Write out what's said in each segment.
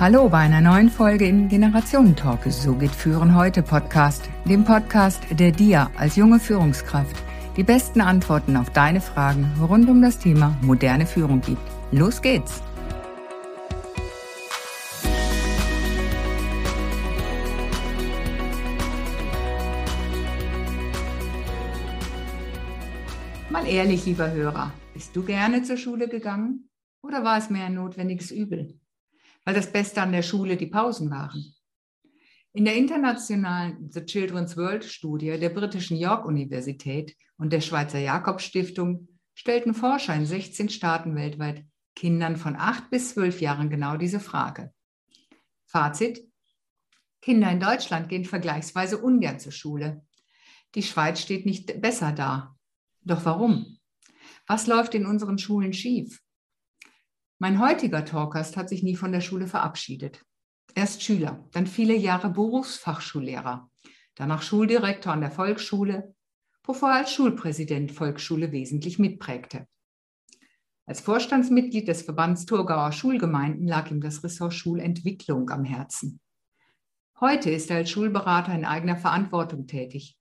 Hallo bei einer neuen Folge im Generationentalk. So geht Führen heute Podcast, dem Podcast, der dir als junge Führungskraft die besten Antworten auf deine Fragen rund um das Thema moderne Führung gibt. Los geht's! Mal ehrlich, lieber Hörer, bist du gerne zur Schule gegangen oder war es mehr ein notwendiges Übel? Weil das Beste an der Schule die Pausen waren. In der internationalen The Children's World Studie der britischen York Universität und der Schweizer Jakob Stiftung stellten Forscher in 16 Staaten weltweit Kindern von 8 bis 12 Jahren genau diese Frage. Fazit. Kinder in Deutschland gehen vergleichsweise ungern zur Schule. Die Schweiz steht nicht besser da. Doch warum? Was läuft in unseren Schulen schief? Mein heutiger Talkast hat sich nie von der Schule verabschiedet. Erst Schüler, dann viele Jahre Berufsfachschullehrer, danach Schuldirektor an der Volksschule, bevor er als Schulpräsident Volksschule wesentlich mitprägte. Als Vorstandsmitglied des Verbands Thurgauer Schulgemeinden lag ihm das Ressort Schulentwicklung am Herzen. Heute ist er als Schulberater in eigener Verantwortung tätig,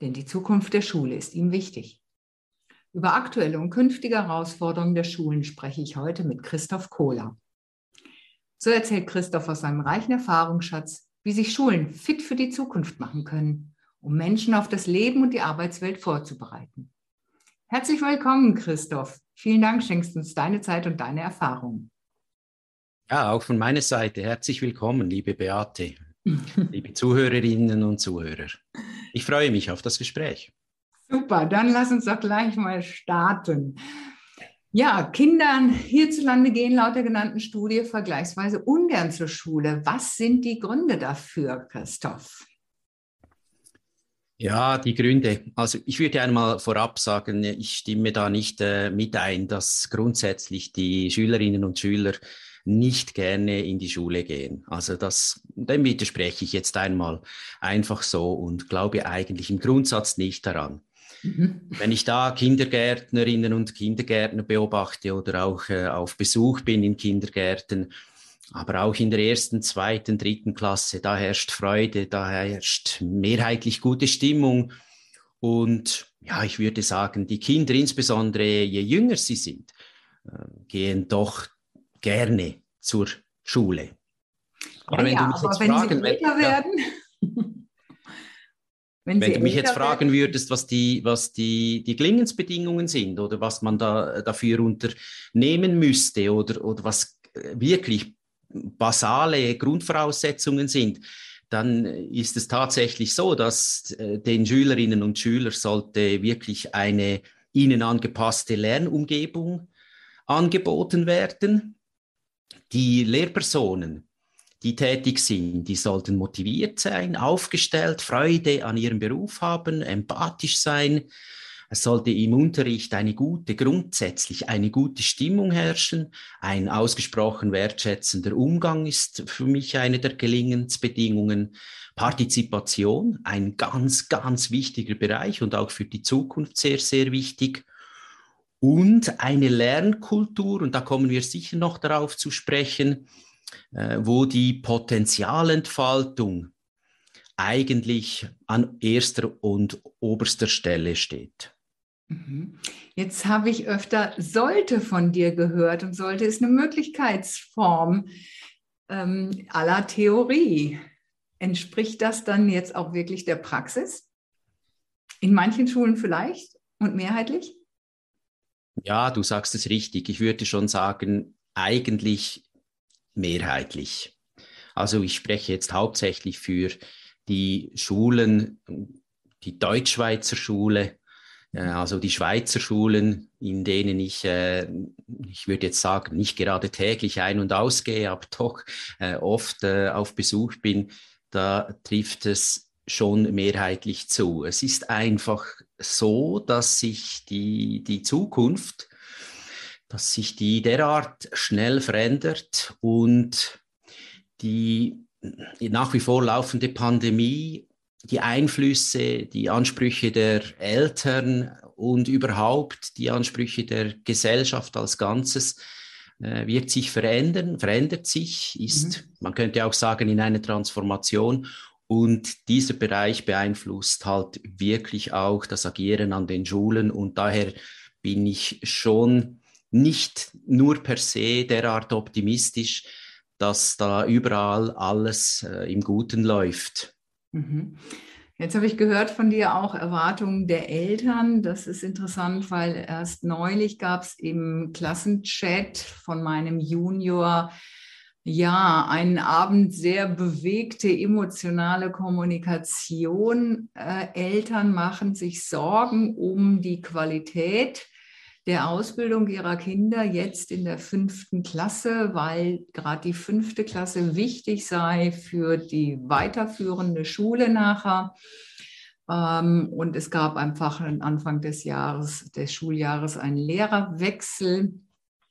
denn die Zukunft der Schule ist ihm wichtig. Über aktuelle und künftige Herausforderungen der Schulen spreche ich heute mit Christoph Kohler. So erzählt Christoph aus seinem reichen Erfahrungsschatz, wie sich Schulen fit für die Zukunft machen können, um Menschen auf das Leben und die Arbeitswelt vorzubereiten. Herzlich willkommen, Christoph. Vielen Dank, schenkst uns deine Zeit und deine Erfahrungen. Ja, auch von meiner Seite herzlich willkommen, liebe Beate, liebe Zuhörerinnen und Zuhörer. Ich freue mich auf das Gespräch. Super, dann lass uns doch gleich mal starten. Ja, Kindern hierzulande gehen laut der genannten Studie vergleichsweise ungern zur Schule. Was sind die Gründe dafür, Christoph? Ja, die Gründe. Also ich würde einmal vorab sagen, ich stimme da nicht äh, mit ein, dass grundsätzlich die Schülerinnen und Schüler nicht gerne in die Schule gehen. Also das, dem widerspreche ich jetzt einmal einfach so und glaube eigentlich im Grundsatz nicht daran. Mhm. Wenn ich da Kindergärtnerinnen und Kindergärtner beobachte oder auch äh, auf Besuch bin in Kindergärten, aber auch in der ersten, zweiten, dritten Klasse, da herrscht Freude, da herrscht mehrheitlich gute Stimmung. Und ja, ich würde sagen, die Kinder, insbesondere je jünger sie sind, äh, gehen doch gerne zur Schule. Aber ja, wenn ja, du mich jetzt fragen, wenn, werden. Wenn, Wenn du mich jetzt fragen würdest, was die, was die, die Klingensbedingungen sind oder was man da dafür unternehmen müsste oder, oder was wirklich basale Grundvoraussetzungen sind, dann ist es tatsächlich so, dass äh, den Schülerinnen und Schülern sollte wirklich eine ihnen angepasste Lernumgebung angeboten werden. Die Lehrpersonen die tätig sind, die sollten motiviert sein, aufgestellt, Freude an ihrem Beruf haben, empathisch sein. Es sollte im Unterricht eine gute, grundsätzlich eine gute Stimmung herrschen. Ein ausgesprochen wertschätzender Umgang ist für mich eine der Gelingensbedingungen. Partizipation, ein ganz, ganz wichtiger Bereich und auch für die Zukunft sehr, sehr wichtig. Und eine Lernkultur, und da kommen wir sicher noch darauf zu sprechen, äh, wo die Potenzialentfaltung eigentlich an erster und oberster Stelle steht. Mhm. Jetzt habe ich öfter sollte von dir gehört und sollte ist eine Möglichkeitsform ähm, aller Theorie. Entspricht das dann jetzt auch wirklich der Praxis? In manchen Schulen vielleicht und mehrheitlich? Ja, du sagst es richtig. Ich würde schon sagen, eigentlich mehrheitlich. Also ich spreche jetzt hauptsächlich für die Schulen, die Deutschschweizer Schule, äh, also die Schweizer Schulen, in denen ich, äh, ich würde jetzt sagen, nicht gerade täglich ein- und ausgehe, aber doch äh, oft auf Besuch bin, da trifft es schon mehrheitlich zu. Es ist einfach so, dass sich die, die Zukunft dass sich die derart schnell verändert und die, nach wie vor laufende Pandemie, die Einflüsse, die Ansprüche der Eltern und überhaupt die Ansprüche der Gesellschaft als Ganzes äh, wird sich verändern, verändert sich, ist, mhm. man könnte auch sagen, in einer Transformation. Und dieser Bereich beeinflusst halt wirklich auch das Agieren an den Schulen. Und daher bin ich schon nicht nur per se derart optimistisch, dass da überall alles äh, im Guten läuft. Mhm. Jetzt habe ich gehört von dir auch Erwartungen der Eltern. Das ist interessant, weil erst neulich gab es im Klassenchat von meinem Junior ja einen Abend sehr bewegte emotionale Kommunikation. Äh, Eltern machen sich Sorgen um die Qualität der Ausbildung ihrer Kinder jetzt in der fünften Klasse, weil gerade die fünfte Klasse wichtig sei für die weiterführende Schule nachher. Ähm, und es gab einfach Anfang des Jahres, des Schuljahres einen Lehrerwechsel.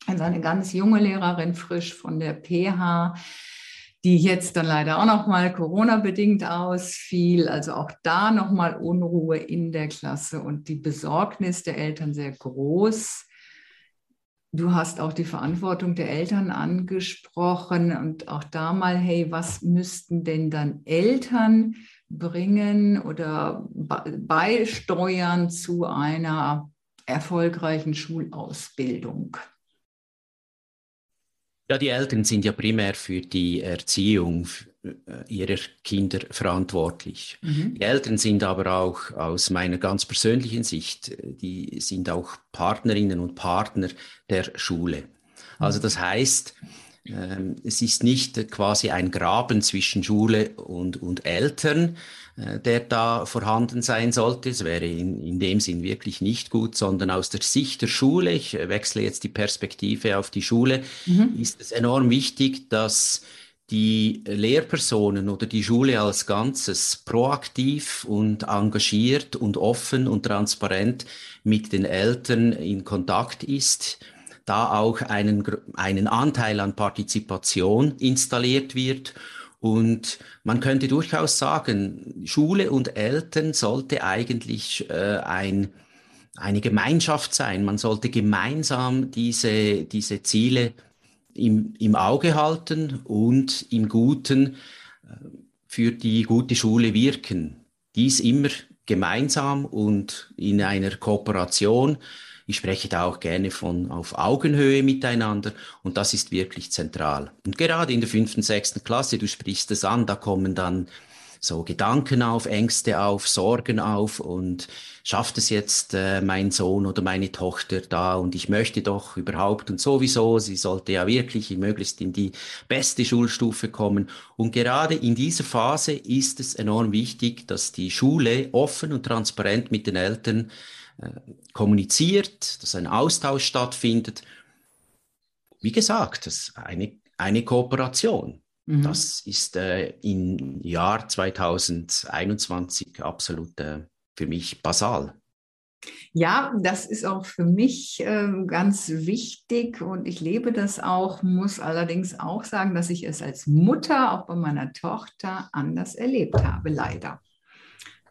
Also eine ganz junge Lehrerin frisch von der PH die jetzt dann leider auch noch mal Corona-bedingt ausfiel. Also auch da noch mal Unruhe in der Klasse und die Besorgnis der Eltern sehr groß. Du hast auch die Verantwortung der Eltern angesprochen und auch da mal, hey, was müssten denn dann Eltern bringen oder beisteuern zu einer erfolgreichen Schulausbildung? Ja, die Eltern sind ja primär für die Erziehung äh, ihrer Kinder verantwortlich. Mhm. Die Eltern sind aber auch aus meiner ganz persönlichen Sicht, äh, die sind auch Partnerinnen und Partner der Schule. Also das heißt, ähm, es ist nicht quasi ein Graben zwischen Schule und, und Eltern, der da vorhanden sein sollte. Es wäre in, in dem Sinn wirklich nicht gut, sondern aus der Sicht der Schule, ich äh, wechsle jetzt die Perspektive auf die Schule, mhm. ist es enorm wichtig, dass die Lehrpersonen oder die Schule als Ganzes proaktiv und engagiert und offen und transparent mit den Eltern in Kontakt ist, da auch einen, einen Anteil an Partizipation installiert wird und man könnte durchaus sagen, Schule und Eltern sollte eigentlich äh, ein, eine Gemeinschaft sein. Man sollte gemeinsam diese, diese Ziele im, im Auge halten und im Guten äh, für die gute Schule wirken. Dies immer gemeinsam und in einer Kooperation ich spreche da auch gerne von auf Augenhöhe miteinander und das ist wirklich zentral. Und gerade in der fünften, sechsten Klasse, du sprichst es an, da kommen dann so Gedanken auf, Ängste auf, Sorgen auf und schafft es jetzt äh, mein Sohn oder meine Tochter da und ich möchte doch überhaupt und sowieso, sie sollte ja wirklich möglichst in die beste Schulstufe kommen. Und gerade in dieser Phase ist es enorm wichtig, dass die Schule offen und transparent mit den Eltern äh, kommuniziert, dass ein Austausch stattfindet. Wie gesagt, das ist eine, eine Kooperation. Mhm. Das ist äh, im Jahr 2021 absolut äh, für mich basal. Ja, das ist auch für mich äh, ganz wichtig und ich lebe das auch, muss allerdings auch sagen, dass ich es als Mutter auch bei meiner Tochter anders erlebt habe, leider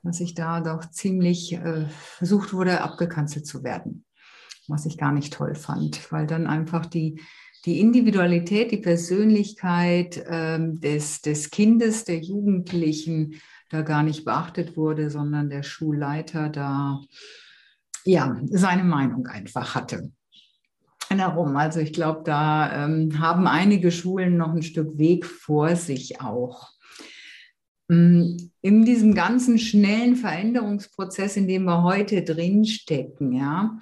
dass ich da doch ziemlich äh, versucht wurde, abgekanzelt zu werden, was ich gar nicht toll fand, weil dann einfach die, die Individualität, die Persönlichkeit ähm, des, des Kindes, der Jugendlichen da gar nicht beachtet wurde, sondern der Schulleiter da ja seine Meinung einfach hatte. Darum, also ich glaube, da ähm, haben einige Schulen noch ein Stück Weg vor sich auch. Mm, in diesem ganzen schnellen Veränderungsprozess, in dem wir heute drinstecken, ja,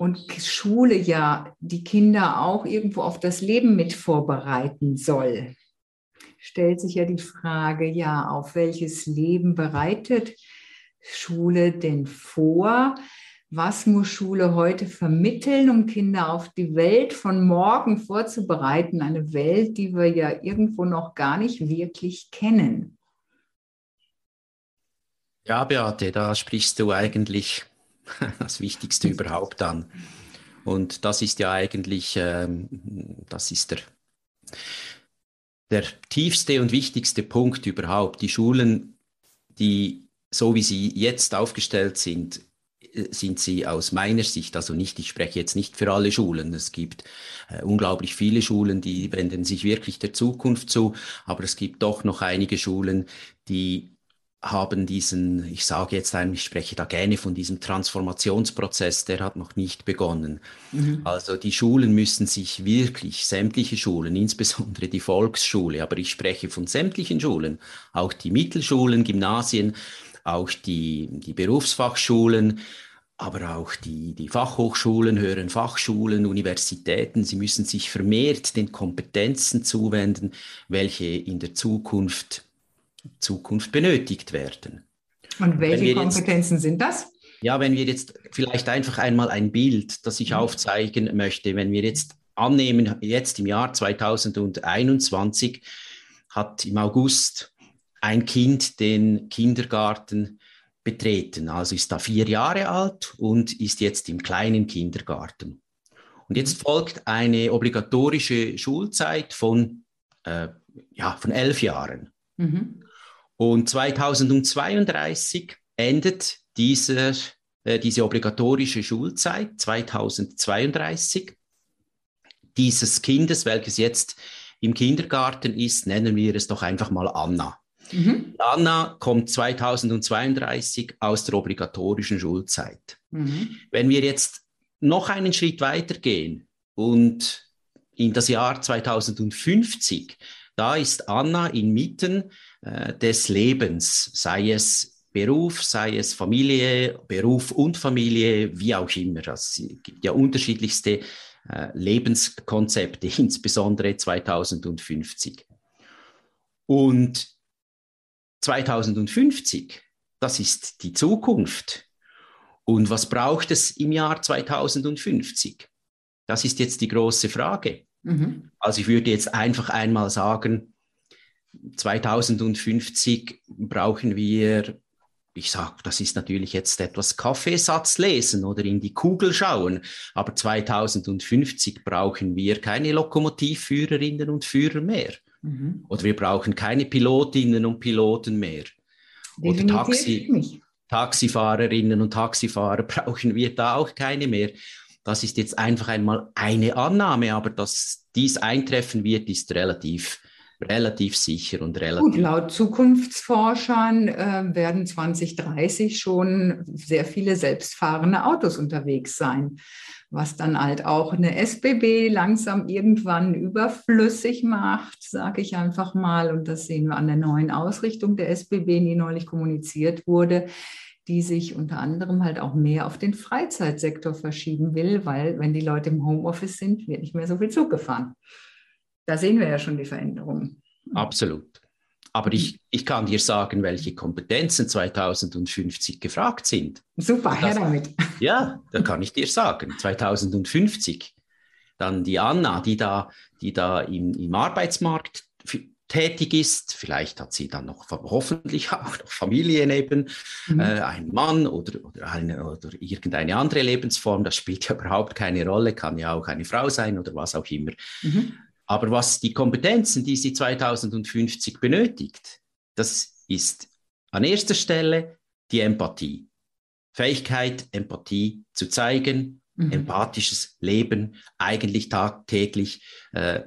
und Schule ja die Kinder auch irgendwo auf das Leben mit vorbereiten soll, stellt sich ja die Frage, ja, auf welches Leben bereitet Schule denn vor? Was muss Schule heute vermitteln, um Kinder auf die Welt von morgen vorzubereiten? Eine Welt, die wir ja irgendwo noch gar nicht wirklich kennen. Ja, Beate, da sprichst du eigentlich das Wichtigste überhaupt an. Und das ist ja eigentlich, ähm, das ist der, der tiefste und wichtigste Punkt überhaupt. Die Schulen, die so wie sie jetzt aufgestellt sind, äh, sind sie aus meiner Sicht, also nicht, ich spreche jetzt nicht für alle Schulen, es gibt äh, unglaublich viele Schulen, die wenden sich wirklich der Zukunft zu, aber es gibt doch noch einige Schulen, die haben diesen, ich sage jetzt eigentlich, ich spreche da gerne von diesem Transformationsprozess, der hat noch nicht begonnen. Mhm. Also die Schulen müssen sich wirklich, sämtliche Schulen, insbesondere die Volksschule, aber ich spreche von sämtlichen Schulen, auch die Mittelschulen, Gymnasien, auch die, die Berufsfachschulen, aber auch die, die Fachhochschulen, höheren Fachschulen, Universitäten, sie müssen sich vermehrt den Kompetenzen zuwenden, welche in der Zukunft, Zukunft benötigt werden. Und welche Kompetenzen jetzt, sind das? Ja, wenn wir jetzt vielleicht einfach einmal ein Bild, das ich mhm. aufzeigen möchte, wenn wir jetzt annehmen, jetzt im Jahr 2021 hat im August ein Kind den Kindergarten betreten, also ist da vier Jahre alt und ist jetzt im kleinen Kindergarten. Und jetzt mhm. folgt eine obligatorische Schulzeit von, äh, ja, von elf Jahren. Mhm. Und 2032 endet dieser, äh, diese obligatorische Schulzeit, 2032. Dieses Kindes, welches jetzt im Kindergarten ist, nennen wir es doch einfach mal Anna. Mhm. Anna kommt 2032 aus der obligatorischen Schulzeit. Mhm. Wenn wir jetzt noch einen Schritt weiter gehen und in das Jahr 2050, da ist Anna inmitten äh, des Lebens, sei es Beruf, sei es Familie, Beruf und Familie, wie auch immer. Es gibt ja unterschiedlichste äh, Lebenskonzepte, insbesondere 2050. Und 2050, das ist die Zukunft. Und was braucht es im Jahr 2050? Das ist jetzt die große Frage. Mhm. Also ich würde jetzt einfach einmal sagen, 2050 brauchen wir, ich sage, das ist natürlich jetzt etwas Kaffeesatz lesen oder in die Kugel schauen, aber 2050 brauchen wir keine Lokomotivführerinnen und Führer mehr. Mhm. Oder wir brauchen keine Pilotinnen und Piloten mehr. Oder Taxi, Taxifahrerinnen und Taxifahrer brauchen wir da auch keine mehr. Das ist jetzt einfach einmal eine Annahme, aber dass dies eintreffen wird, ist relativ, relativ sicher und relativ. Gut, laut Zukunftsforschern äh, werden 2030 schon sehr viele selbstfahrende Autos unterwegs sein was dann halt auch eine SBB langsam irgendwann überflüssig macht, sage ich einfach mal. Und das sehen wir an der neuen Ausrichtung der SBB, die neulich kommuniziert wurde, die sich unter anderem halt auch mehr auf den Freizeitsektor verschieben will, weil wenn die Leute im Homeoffice sind, wird nicht mehr so viel Zug gefahren. Da sehen wir ja schon die Veränderungen. Absolut. Aber ich, ich kann dir sagen, welche Kompetenzen 2050 gefragt sind. Super, her damit. Ja, da kann ich dir sagen. 2050. Dann die Anna, die da, die da im, im Arbeitsmarkt tätig ist. Vielleicht hat sie dann noch hoffentlich auch noch Familie neben, mhm. äh, einen Mann oder, oder, eine, oder irgendeine andere Lebensform. Das spielt ja überhaupt keine Rolle, kann ja auch eine Frau sein oder was auch immer. Mhm. Aber was die Kompetenzen, die sie 2050 benötigt, das ist an erster Stelle die Empathie. Fähigkeit, Empathie zu zeigen, mhm. empathisches Leben eigentlich tagtäglich äh,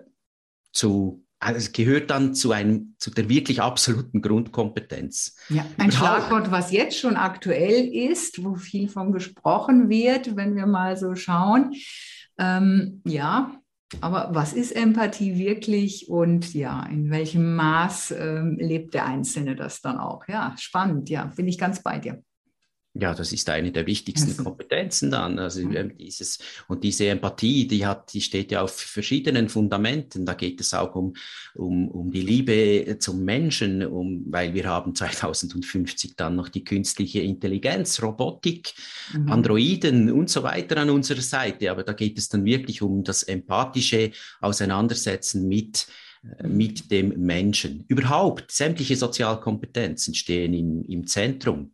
zu also es gehört dann zu einem, zu der wirklich absoluten Grundkompetenz. Ja, ein Schlagwort, was jetzt schon aktuell ist, wo viel von gesprochen wird, wenn wir mal so schauen. Ähm, ja, aber was ist Empathie wirklich und ja, in welchem Maß ähm, lebt der Einzelne das dann auch? Ja, spannend, ja, bin ich ganz bei dir. Ja, das ist eine der wichtigsten also. Kompetenzen dann. Also mhm. dieses, und diese Empathie, die hat, die steht ja auf verschiedenen Fundamenten. Da geht es auch um, um, um die Liebe zum Menschen, um, weil wir haben 2050 dann noch die künstliche Intelligenz, Robotik, mhm. Androiden und so weiter an unserer Seite. Aber da geht es dann wirklich um das empathische Auseinandersetzen mit äh, mit dem Menschen. Überhaupt, sämtliche Sozialkompetenzen stehen im, im Zentrum.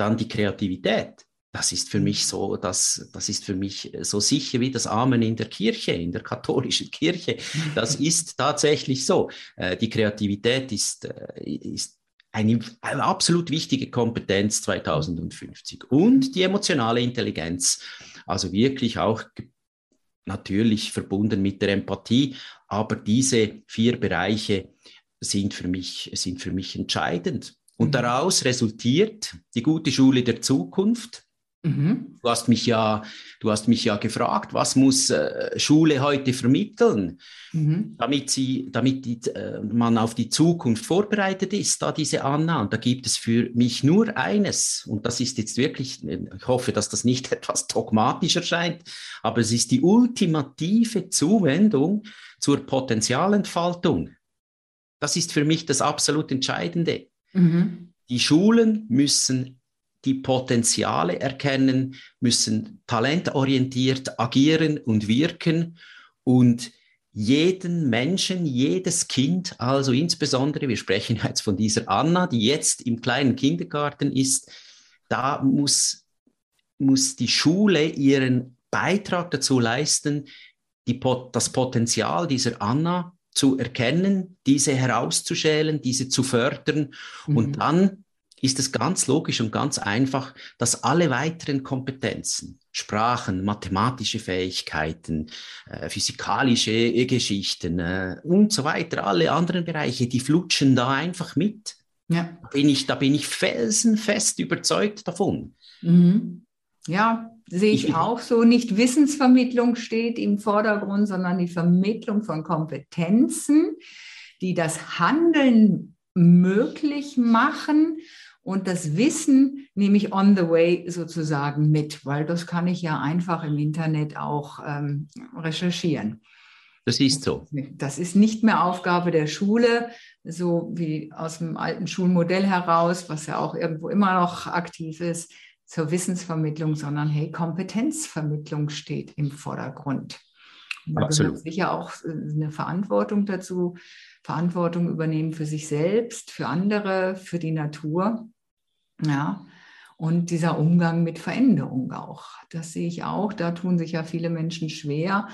Dann die Kreativität. Das ist für mich so, das, das ist für mich so sicher wie das Amen in der Kirche, in der katholischen Kirche. Das ist tatsächlich so. Äh, die Kreativität ist, äh, ist eine, eine absolut wichtige Kompetenz 2050. Und die emotionale Intelligenz, also wirklich auch natürlich verbunden mit der Empathie, aber diese vier Bereiche sind für mich, sind für mich entscheidend. Und daraus resultiert die gute Schule der Zukunft, Mhm. Du hast mich ja, du hast mich ja gefragt, was muss äh, Schule heute vermitteln, mhm. damit sie, damit die, äh, man auf die Zukunft vorbereitet ist, da diese Anna. Und da gibt es für mich nur eines. Und das ist jetzt wirklich, ich hoffe, dass das nicht etwas dogmatisch erscheint, aber es ist die ultimative Zuwendung zur Potenzialentfaltung. Das ist für mich das absolut Entscheidende. Mhm. Die Schulen müssen die Potenziale erkennen, müssen talentorientiert agieren und wirken und jeden Menschen, jedes Kind, also insbesondere, wir sprechen jetzt von dieser Anna, die jetzt im kleinen Kindergarten ist, da muss, muss die Schule ihren Beitrag dazu leisten, die, das Potenzial dieser Anna zu erkennen, diese herauszuschälen, diese zu fördern mhm. und dann ist es ganz logisch und ganz einfach, dass alle weiteren Kompetenzen, Sprachen, mathematische Fähigkeiten, äh, physikalische Geschichten äh, und so weiter, alle anderen Bereiche, die flutschen da einfach mit. Ja. Da, bin ich, da bin ich felsenfest überzeugt davon. Mhm. Ja, sehe ich, ich auch so. Nicht Wissensvermittlung steht im Vordergrund, sondern die Vermittlung von Kompetenzen, die das Handeln möglich machen und das Wissen nehme ich on the way sozusagen mit, weil das kann ich ja einfach im Internet auch ähm, recherchieren. Das ist so. Das ist nicht mehr Aufgabe der Schule, so wie aus dem alten Schulmodell heraus, was ja auch irgendwo immer noch aktiv ist, zur Wissensvermittlung, sondern hey, Kompetenzvermittlung steht im Vordergrund. Und da Absolut. gehört sicher auch äh, eine Verantwortung dazu, Verantwortung übernehmen für sich selbst, für andere, für die Natur. Ja. Und dieser Umgang mit Veränderung auch. Das sehe ich auch. Da tun sich ja viele Menschen schwer,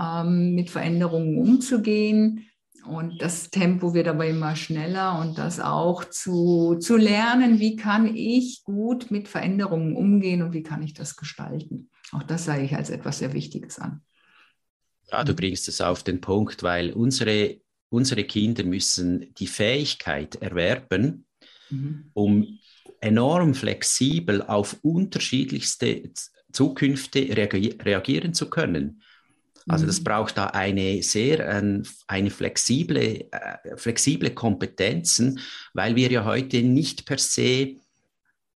ähm, mit Veränderungen umzugehen. Und das Tempo wird aber immer schneller und das auch zu, zu lernen, wie kann ich gut mit Veränderungen umgehen und wie kann ich das gestalten. Auch das sage ich als etwas sehr Wichtiges an. Ja, du bringst es auf den Punkt, weil unsere unsere Kinder müssen die Fähigkeit erwerben, mhm. um enorm flexibel auf unterschiedlichste Zukünfte reagieren zu können. Also das mhm. braucht da eine sehr eine flexible, äh, flexible Kompetenzen, weil wir ja heute nicht per se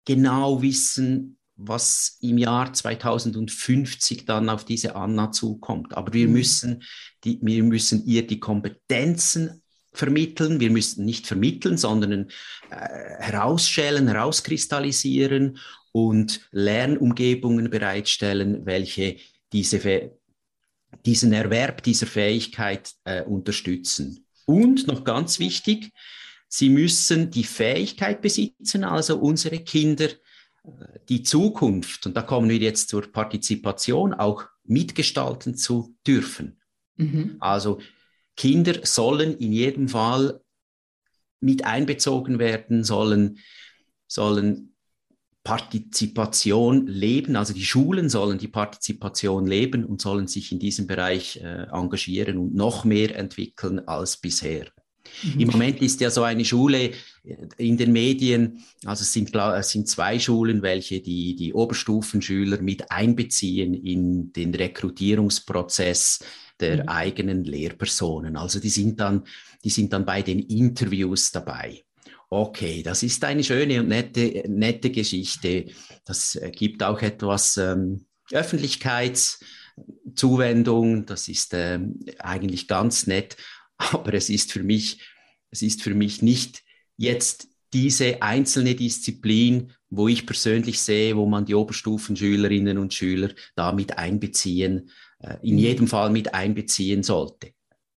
genau wissen, was im Jahr 2050 dann auf diese Anna zukommt. Aber wir, mhm. müssen, die, wir müssen ihr die Kompetenzen vermitteln. Wir müssen nicht vermitteln, sondern äh, herausschälen, herauskristallisieren und Lernumgebungen bereitstellen, welche diese, diesen Erwerb dieser Fähigkeit äh, unterstützen. Und noch ganz wichtig, sie müssen die Fähigkeit besitzen, also unsere Kinder die Zukunft, und da kommen wir jetzt zur Partizipation, auch mitgestalten zu dürfen. Mhm. Also Kinder sollen in jedem Fall mit einbezogen werden, sollen, sollen Partizipation leben, also die Schulen sollen die Partizipation leben und sollen sich in diesem Bereich äh, engagieren und noch mehr entwickeln als bisher. Mhm. Im Moment ist ja so eine Schule äh, in den Medien, also es sind, es sind zwei Schulen, welche die, die Oberstufenschüler mit einbeziehen in den Rekrutierungsprozess der mhm. eigenen Lehrpersonen. Also die sind dann, die sind dann bei den Interviews dabei. Okay, das ist eine schöne und nette, nette Geschichte. Das äh, gibt auch etwas ähm, Öffentlichkeitszuwendung. Das ist ähm, eigentlich ganz nett aber es ist für mich, es ist für mich nicht jetzt diese einzelne Disziplin, wo ich persönlich sehe, wo man die Oberstufenschülerinnen und Schüler da mit einbeziehen, äh, in mhm. jedem Fall mit einbeziehen sollte.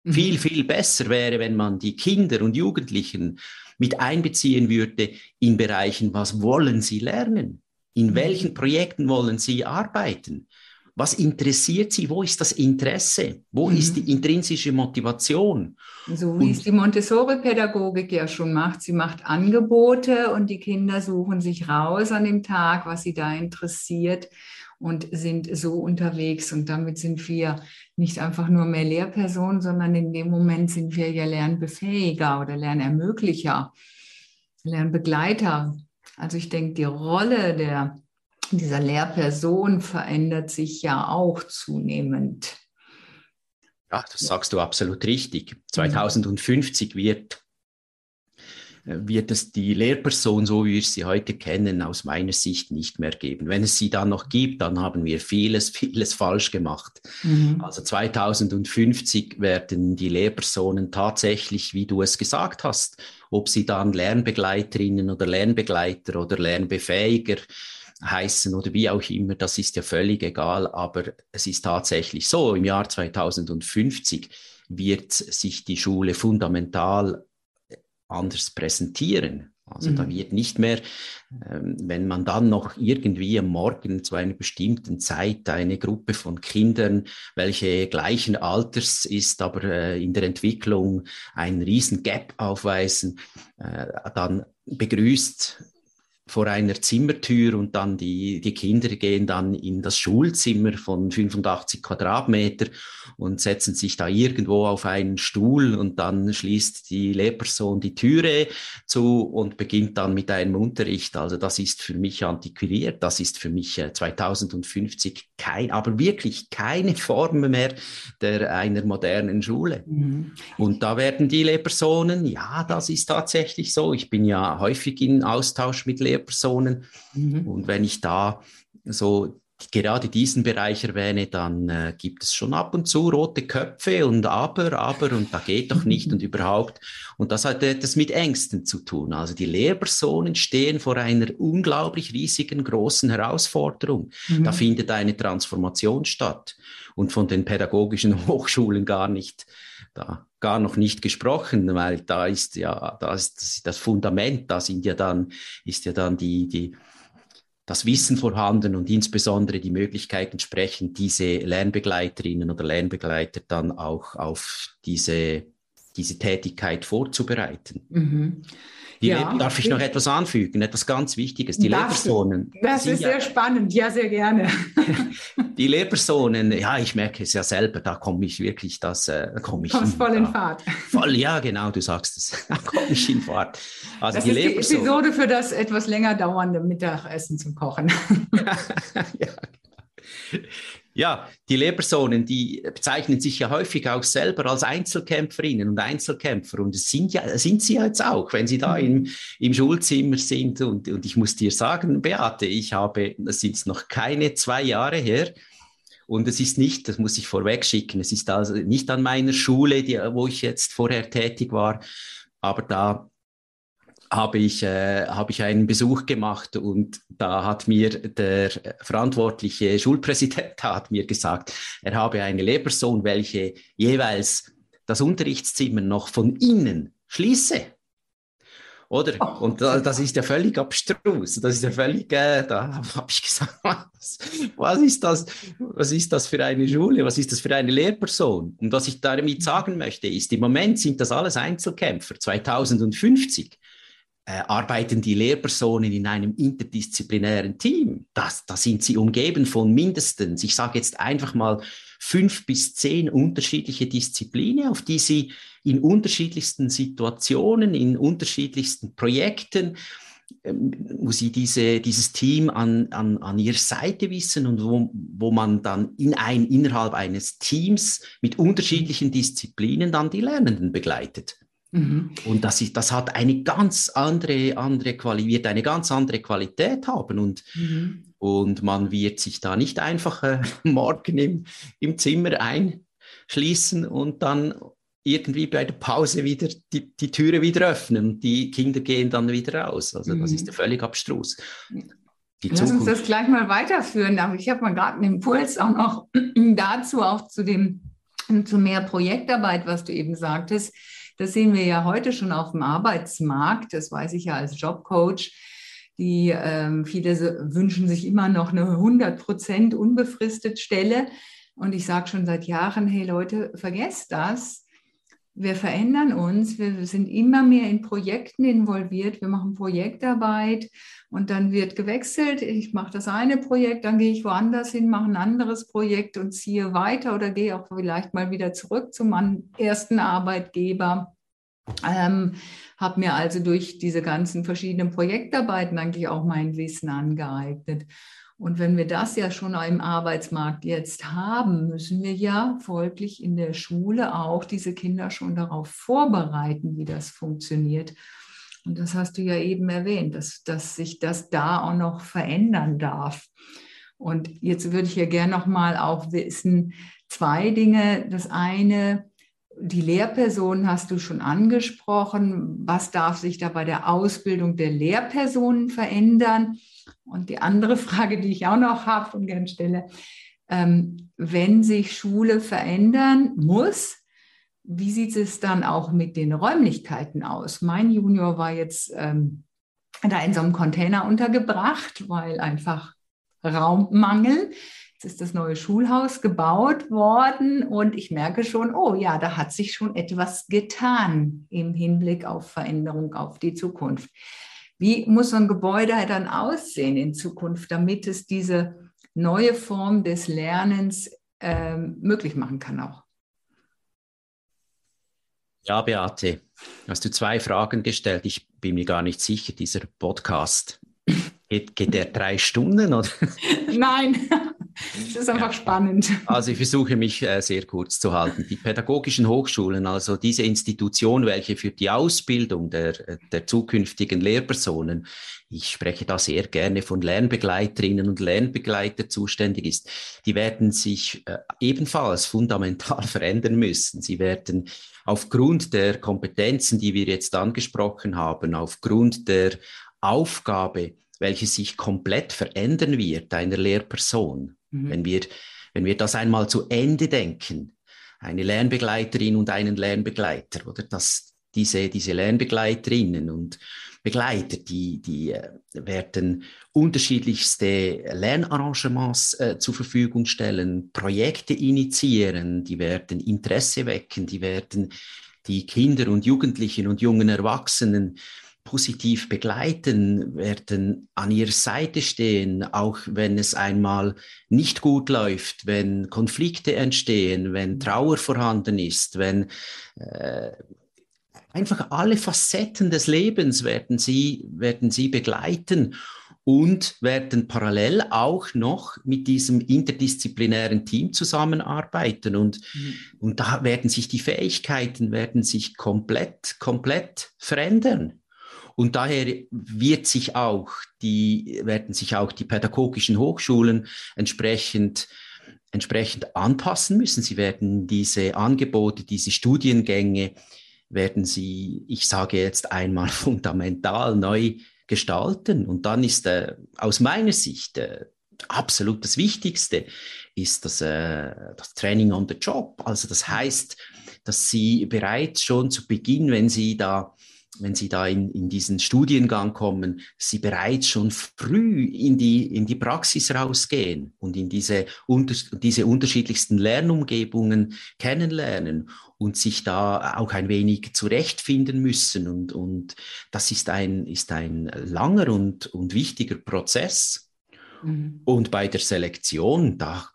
Mhm. Viel, viel besser wäre, wenn man die Kinder und Jugendlichen mit einbeziehen würde in Bereichen, was wollen sie lernen? In mhm. welchen Projekten wollen sie arbeiten? Was interessiert sie? Wo ist das Interesse? Wo mhm. ist die intrinsische Motivation? So wie und, es die Montessori-Pädagogik ja schon macht. Sie macht Angebote und die Kinder suchen sich raus an dem Tag, was sie da interessiert und sind so unterwegs. Und damit sind wir nicht einfach nur mehr Lehrpersonen, sondern in dem Moment sind wir ja Lernbefähiger oder Lernermöglicher, Lernbegleiter. Also ich denke, die Rolle der dieser Lehrperson verändert sich ja auch zunehmend. Ja, das sagst du absolut richtig. 2050 wird, wird es die Lehrperson, so wie wir sie heute kennen, aus meiner Sicht nicht mehr geben. Wenn es sie dann noch gibt, dann haben wir vieles, vieles falsch gemacht. Mhm. Also 2050 werden die Lehrpersonen tatsächlich, wie du es gesagt hast, ob sie dann Lernbegleiterinnen oder Lernbegleiter oder Lernbefähiger heißen oder wie auch immer, das ist ja völlig egal, aber es ist tatsächlich so, im Jahr 2050 wird sich die Schule fundamental anders präsentieren. Also mhm. da wird nicht mehr, ähm, wenn man dann noch irgendwie am Morgen zu einer bestimmten Zeit eine Gruppe von Kindern, welche gleichen Alters ist, aber äh, in der Entwicklung einen riesen Gap aufweisen, äh, dann begrüßt vor einer Zimmertür und dann die, die Kinder gehen dann in das Schulzimmer von 85 Quadratmeter und setzen sich da irgendwo auf einen Stuhl und dann schließt die Lehrperson die Türe zu und beginnt dann mit einem Unterricht. Also das ist für mich antiquiert, das ist für mich 2050 äh, kein, aber wirklich keine Form mehr der einer modernen Schule. Mhm. Und da werden die Lehrpersonen, ja, das ist tatsächlich so. Ich bin ja häufig in Austausch mit Lehrpersonen mhm. und wenn ich da so gerade diesen Bereich erwähne, dann äh, gibt es schon ab und zu rote Köpfe und aber, aber und da geht doch nicht und überhaupt. Und das hat etwas mit Ängsten zu tun. Also die Lehrpersonen stehen vor einer unglaublich riesigen, großen Herausforderung. Mhm. Da findet eine Transformation statt und von den pädagogischen Hochschulen gar nicht da gar noch nicht gesprochen, weil da ist ja, da ist das Fundament, da sind ja dann, ist ja dann die, die, das Wissen vorhanden und insbesondere die Möglichkeit entsprechend, diese Lernbegleiterinnen oder Lernbegleiter dann auch auf diese, diese Tätigkeit vorzubereiten. Mhm. Ja, darf ich noch etwas anfügen, etwas ganz Wichtiges. Die Lehrpersonen. Das ist ja, sehr spannend, ja, sehr gerne. die Lehrpersonen, ja, ich merke es ja selber, da komme ich wirklich, das äh, komme ich. Kommst voll in Fahrt. Voll, ja, genau, du sagst es. Da komme ich in Fahrt. Also das die ist die Episode für das etwas länger dauernde Mittagessen zum Kochen. ja, genau. Ja, die Lehrpersonen, die bezeichnen sich ja häufig auch selber als Einzelkämpferinnen und Einzelkämpfer. Und es sind, ja, sind sie jetzt auch, wenn sie da mhm. im, im Schulzimmer sind. Und, und ich muss dir sagen, Beate, ich habe, das sind noch keine zwei Jahre her, und es ist nicht, das muss ich vorweg schicken, es ist also nicht an meiner Schule, die, wo ich jetzt vorher tätig war, aber da habe ich, äh, habe ich einen Besuch gemacht und da hat mir der verantwortliche Schulpräsident hat mir gesagt, er habe eine Lehrperson, welche jeweils das Unterrichtszimmer noch von innen schließe. Oder? Oh, und da, das ist ja völlig abstrus. Das ist ja völlig, äh, da habe ich gesagt, was, was, ist das, was ist das für eine Schule? Was ist das für eine Lehrperson? Und was ich damit sagen möchte, ist, im Moment sind das alles Einzelkämpfer. 2050 äh, arbeiten die Lehrpersonen in einem interdisziplinären Team. Das, da sind sie umgeben von mindestens, ich sage jetzt einfach mal, fünf bis zehn unterschiedliche Disziplinen, auf die sie in unterschiedlichsten Situationen, in unterschiedlichsten Projekten, ähm, wo sie diese, dieses Team an, an, an ihrer Seite wissen und wo, wo man dann in ein, innerhalb eines Teams mit unterschiedlichen Disziplinen dann die Lernenden begleitet. Mhm. Und das, ist, das hat eine ganz andere, andere Quali wird eine ganz andere Qualität haben und, mhm. und man wird sich da nicht einfach äh, morgen im, im Zimmer einschließen und dann irgendwie bei der Pause wieder die, die Türe wieder öffnen und die Kinder gehen dann wieder raus. Also mhm. das ist ja völlig abstrus. Die Lass uns das gleich mal weiterführen. Aber ich habe mal gerade einen Impuls auch noch dazu, auch zu dem zu mehr Projektarbeit, was du eben sagtest. Das sehen wir ja heute schon auf dem Arbeitsmarkt. Das weiß ich ja als Jobcoach. Die ähm, viele wünschen sich immer noch eine 100 Prozent unbefristet Stelle. Und ich sage schon seit Jahren, hey Leute, vergesst das. Wir verändern uns, wir sind immer mehr in Projekten involviert, wir machen Projektarbeit und dann wird gewechselt. Ich mache das eine Projekt, dann gehe ich woanders hin, mache ein anderes Projekt und ziehe weiter oder gehe auch vielleicht mal wieder zurück zu meinem ersten Arbeitgeber. Ähm, habe mir also durch diese ganzen verschiedenen Projektarbeiten eigentlich auch mein Wissen angeeignet. Und wenn wir das ja schon im Arbeitsmarkt jetzt haben, müssen wir ja folglich in der Schule auch diese Kinder schon darauf vorbereiten, wie das funktioniert. Und das hast du ja eben erwähnt, dass, dass sich das da auch noch verändern darf. Und jetzt würde ich ja gerne noch mal auch wissen, zwei Dinge. Das eine, die Lehrpersonen hast du schon angesprochen. Was darf sich da bei der Ausbildung der Lehrpersonen verändern? Und die andere Frage, die ich auch noch habe und gerne stelle, ähm, wenn sich Schule verändern muss, wie sieht es dann auch mit den Räumlichkeiten aus? Mein Junior war jetzt ähm, da in so einem Container untergebracht, weil einfach Raummangel. Jetzt ist das neue Schulhaus gebaut worden und ich merke schon, oh ja, da hat sich schon etwas getan im Hinblick auf Veränderung, auf die Zukunft. Wie muss so ein Gebäude dann aussehen in Zukunft, damit es diese neue Form des Lernens äh, möglich machen kann auch? Ja, Beate, hast du zwei Fragen gestellt. Ich bin mir gar nicht sicher, dieser Podcast, geht, geht der drei Stunden? Oder? Nein, das ist einfach ja. spannend. Also ich versuche mich äh, sehr kurz zu halten. Die pädagogischen Hochschulen, also diese Institution, welche für die Ausbildung der, der zukünftigen Lehrpersonen, ich spreche da sehr gerne von Lernbegleiterinnen und Lernbegleiter zuständig ist, die werden sich äh, ebenfalls fundamental verändern müssen. Sie werden aufgrund der Kompetenzen, die wir jetzt angesprochen haben, aufgrund der Aufgabe, welche sich komplett verändern wird, einer Lehrperson, Mhm. Wenn, wir, wenn wir das einmal zu Ende denken, eine Lernbegleiterin und einen Lernbegleiter, oder dass diese, diese Lernbegleiterinnen und Begleiter, die, die äh, werden unterschiedlichste Lernarrangements äh, zur Verfügung stellen, Projekte initiieren, die werden Interesse wecken, die werden die Kinder und Jugendlichen und jungen Erwachsenen positiv begleiten, werden an ihrer Seite stehen, auch wenn es einmal nicht gut läuft, wenn Konflikte entstehen, wenn Trauer vorhanden ist, wenn äh, einfach alle Facetten des Lebens werden sie, werden sie begleiten und werden parallel auch noch mit diesem interdisziplinären Team zusammenarbeiten. Und, mhm. und da werden sich die Fähigkeiten werden sich komplett, komplett verändern. Und daher wird sich auch die, werden sich auch die pädagogischen Hochschulen entsprechend entsprechend anpassen müssen. Sie werden diese Angebote, diese Studiengänge, werden sie, ich sage jetzt einmal, fundamental neu gestalten. Und dann ist äh, aus meiner Sicht äh, absolut das Wichtigste, ist das, äh, das Training on the Job. Also das heißt, dass Sie bereits schon zu Beginn, wenn Sie da wenn Sie da in, in diesen Studiengang kommen, Sie bereits schon früh in die, in die Praxis rausgehen und in diese, unter, diese unterschiedlichsten Lernumgebungen kennenlernen und sich da auch ein wenig zurechtfinden müssen. Und, und das ist ein, ist ein langer und, und wichtiger Prozess. Mhm. Und bei der Selektion, da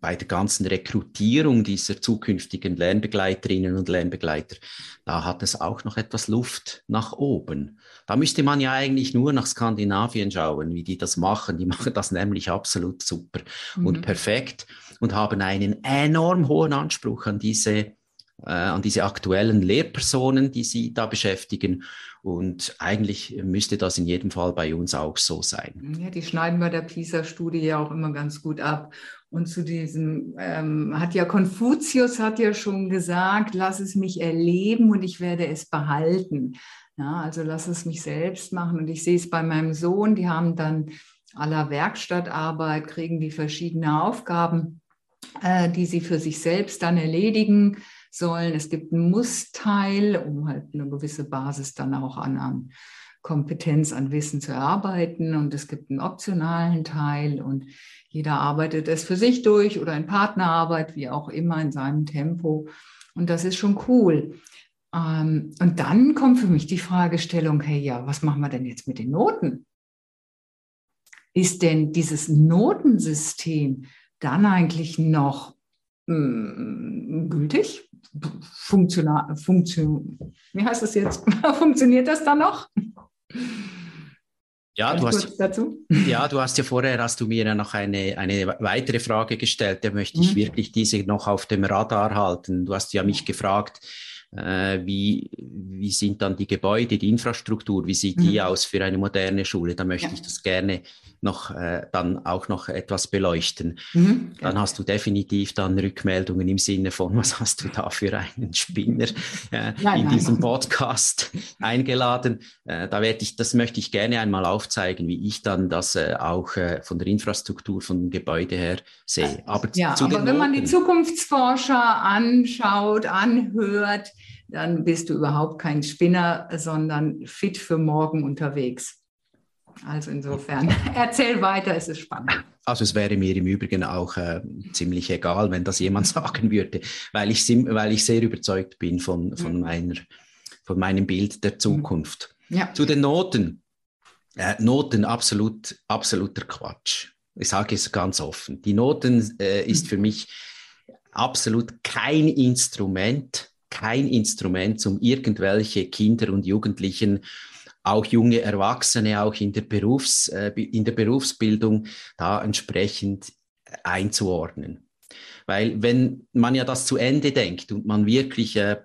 bei der ganzen Rekrutierung dieser zukünftigen Lernbegleiterinnen und Lernbegleiter, da hat es auch noch etwas Luft nach oben. Da müsste man ja eigentlich nur nach Skandinavien schauen, wie die das machen. Die machen das nämlich absolut super mhm. und perfekt und haben einen enorm hohen Anspruch an diese, äh, an diese aktuellen Lehrpersonen, die sie da beschäftigen. Und eigentlich müsste das in jedem Fall bei uns auch so sein. Ja, die schneiden bei der PISA-Studie ja auch immer ganz gut ab. Und zu diesem ähm, hat ja Konfuzius hat ja schon gesagt, lass es mich erleben und ich werde es behalten. Ja, also lass es mich selbst machen. Und ich sehe es bei meinem Sohn, die haben dann aller Werkstattarbeit, kriegen die verschiedene Aufgaben, äh, die sie für sich selbst dann erledigen sollen. Es gibt einen Mussteil, um halt eine gewisse Basis dann auch an, an Kompetenz an Wissen zu erarbeiten und es gibt einen optionalen Teil und jeder arbeitet es für sich durch oder in Partnerarbeit, wie auch immer, in seinem Tempo. Und das ist schon cool. Ähm, und dann kommt für mich die Fragestellung, hey, ja, was machen wir denn jetzt mit den Noten? Ist denn dieses Notensystem dann eigentlich noch mh, mm, gültig? Funktional, Funktion, wie heißt das jetzt? Funktioniert das dann noch? Ja du, hast, dazu? ja, du hast ja vorher, hast du mir ja noch eine, eine weitere Frage gestellt, da möchte ich mhm. wirklich diese noch auf dem Radar halten. Du hast ja mich gefragt, wie, wie sind dann die Gebäude, die Infrastruktur, wie sieht die mhm. aus für eine moderne Schule? Da möchte ja. ich das gerne noch äh, dann auch noch etwas beleuchten. Mhm. Dann hast du definitiv dann Rückmeldungen im Sinne von, was hast du da für einen Spinner äh, nein, in diesem Podcast eingeladen? Äh, da werde ich, das möchte ich gerne einmal aufzeigen, wie ich dann das äh, auch äh, von der Infrastruktur, von dem Gebäude her sehe. Aber, ja, aber wenn Noten. man die Zukunftsforscher anschaut, anhört, dann bist du überhaupt kein Spinner, sondern fit für morgen unterwegs. Also insofern, erzähl weiter, es ist spannend. Also es wäre mir im Übrigen auch äh, ziemlich egal, wenn das jemand sagen würde, weil ich, weil ich sehr überzeugt bin von, von, meiner, von meinem Bild der Zukunft. Ja. Zu den Noten. Äh, Noten absolut, absoluter Quatsch. Ich sage es ganz offen. Die Noten äh, ist für mich absolut kein Instrument, kein Instrument, um irgendwelche Kinder und Jugendlichen auch junge Erwachsene, auch in der, Berufs, äh, in der Berufsbildung da entsprechend einzuordnen. Weil wenn man ja das zu Ende denkt und man wirklich äh,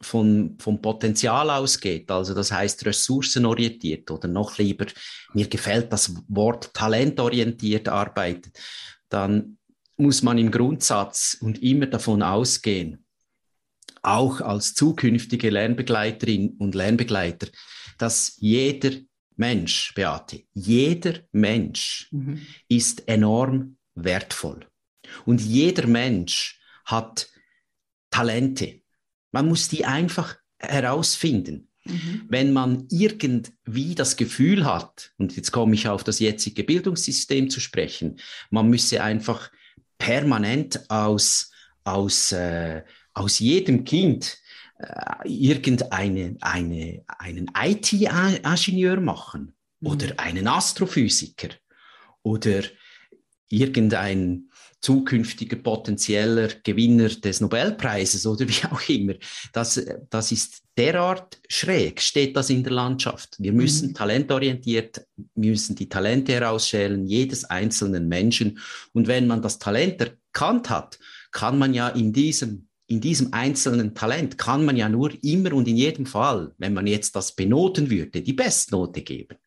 von, vom Potenzial ausgeht, also das heißt ressourcenorientiert oder noch lieber, mir gefällt das Wort talentorientiert arbeitet, dann muss man im Grundsatz und immer davon ausgehen, auch als zukünftige Lernbegleiterin und Lernbegleiter, dass jeder Mensch, Beate, jeder Mensch mhm. ist enorm wertvoll. Und jeder Mensch hat Talente. Man muss die einfach herausfinden. Mhm. Wenn man irgendwie das Gefühl hat, und jetzt komme ich auf das jetzige Bildungssystem zu sprechen, man müsse einfach permanent aus, aus, äh, aus jedem Kind äh, irgendeine, eine, einen IT-Ingenieur machen mhm. oder einen Astrophysiker oder irgendein zukünftiger potenzieller Gewinner des Nobelpreises oder wie auch immer. Das, das ist derart schräg, steht das in der Landschaft. Wir müssen mhm. talentorientiert, müssen die Talente herausschälen, jedes einzelnen Menschen. Und wenn man das Talent erkannt hat, kann man ja in diesem in diesem einzelnen Talent kann man ja nur immer und in jedem Fall, wenn man jetzt das benoten würde, die Bestnote geben.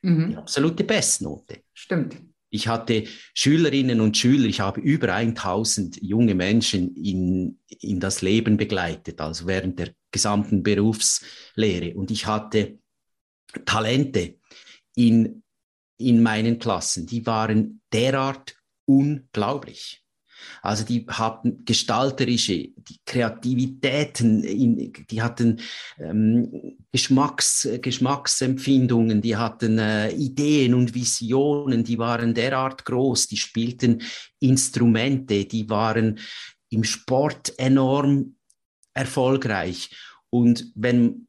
Mhm. Die absolute Bestnote. Stimmt. Ich hatte Schülerinnen und Schüler, ich habe über 1000 junge Menschen in, in das Leben begleitet, also während der gesamten Berufslehre. Und ich hatte Talente in, in meinen Klassen, die waren derart unglaublich. Also die hatten gestalterische, die Kreativitäten, die hatten ähm, Geschmacks, Geschmacksempfindungen, die hatten äh, Ideen und Visionen, die waren derart groß, die spielten Instrumente, die waren im Sport enorm erfolgreich. Und wenn,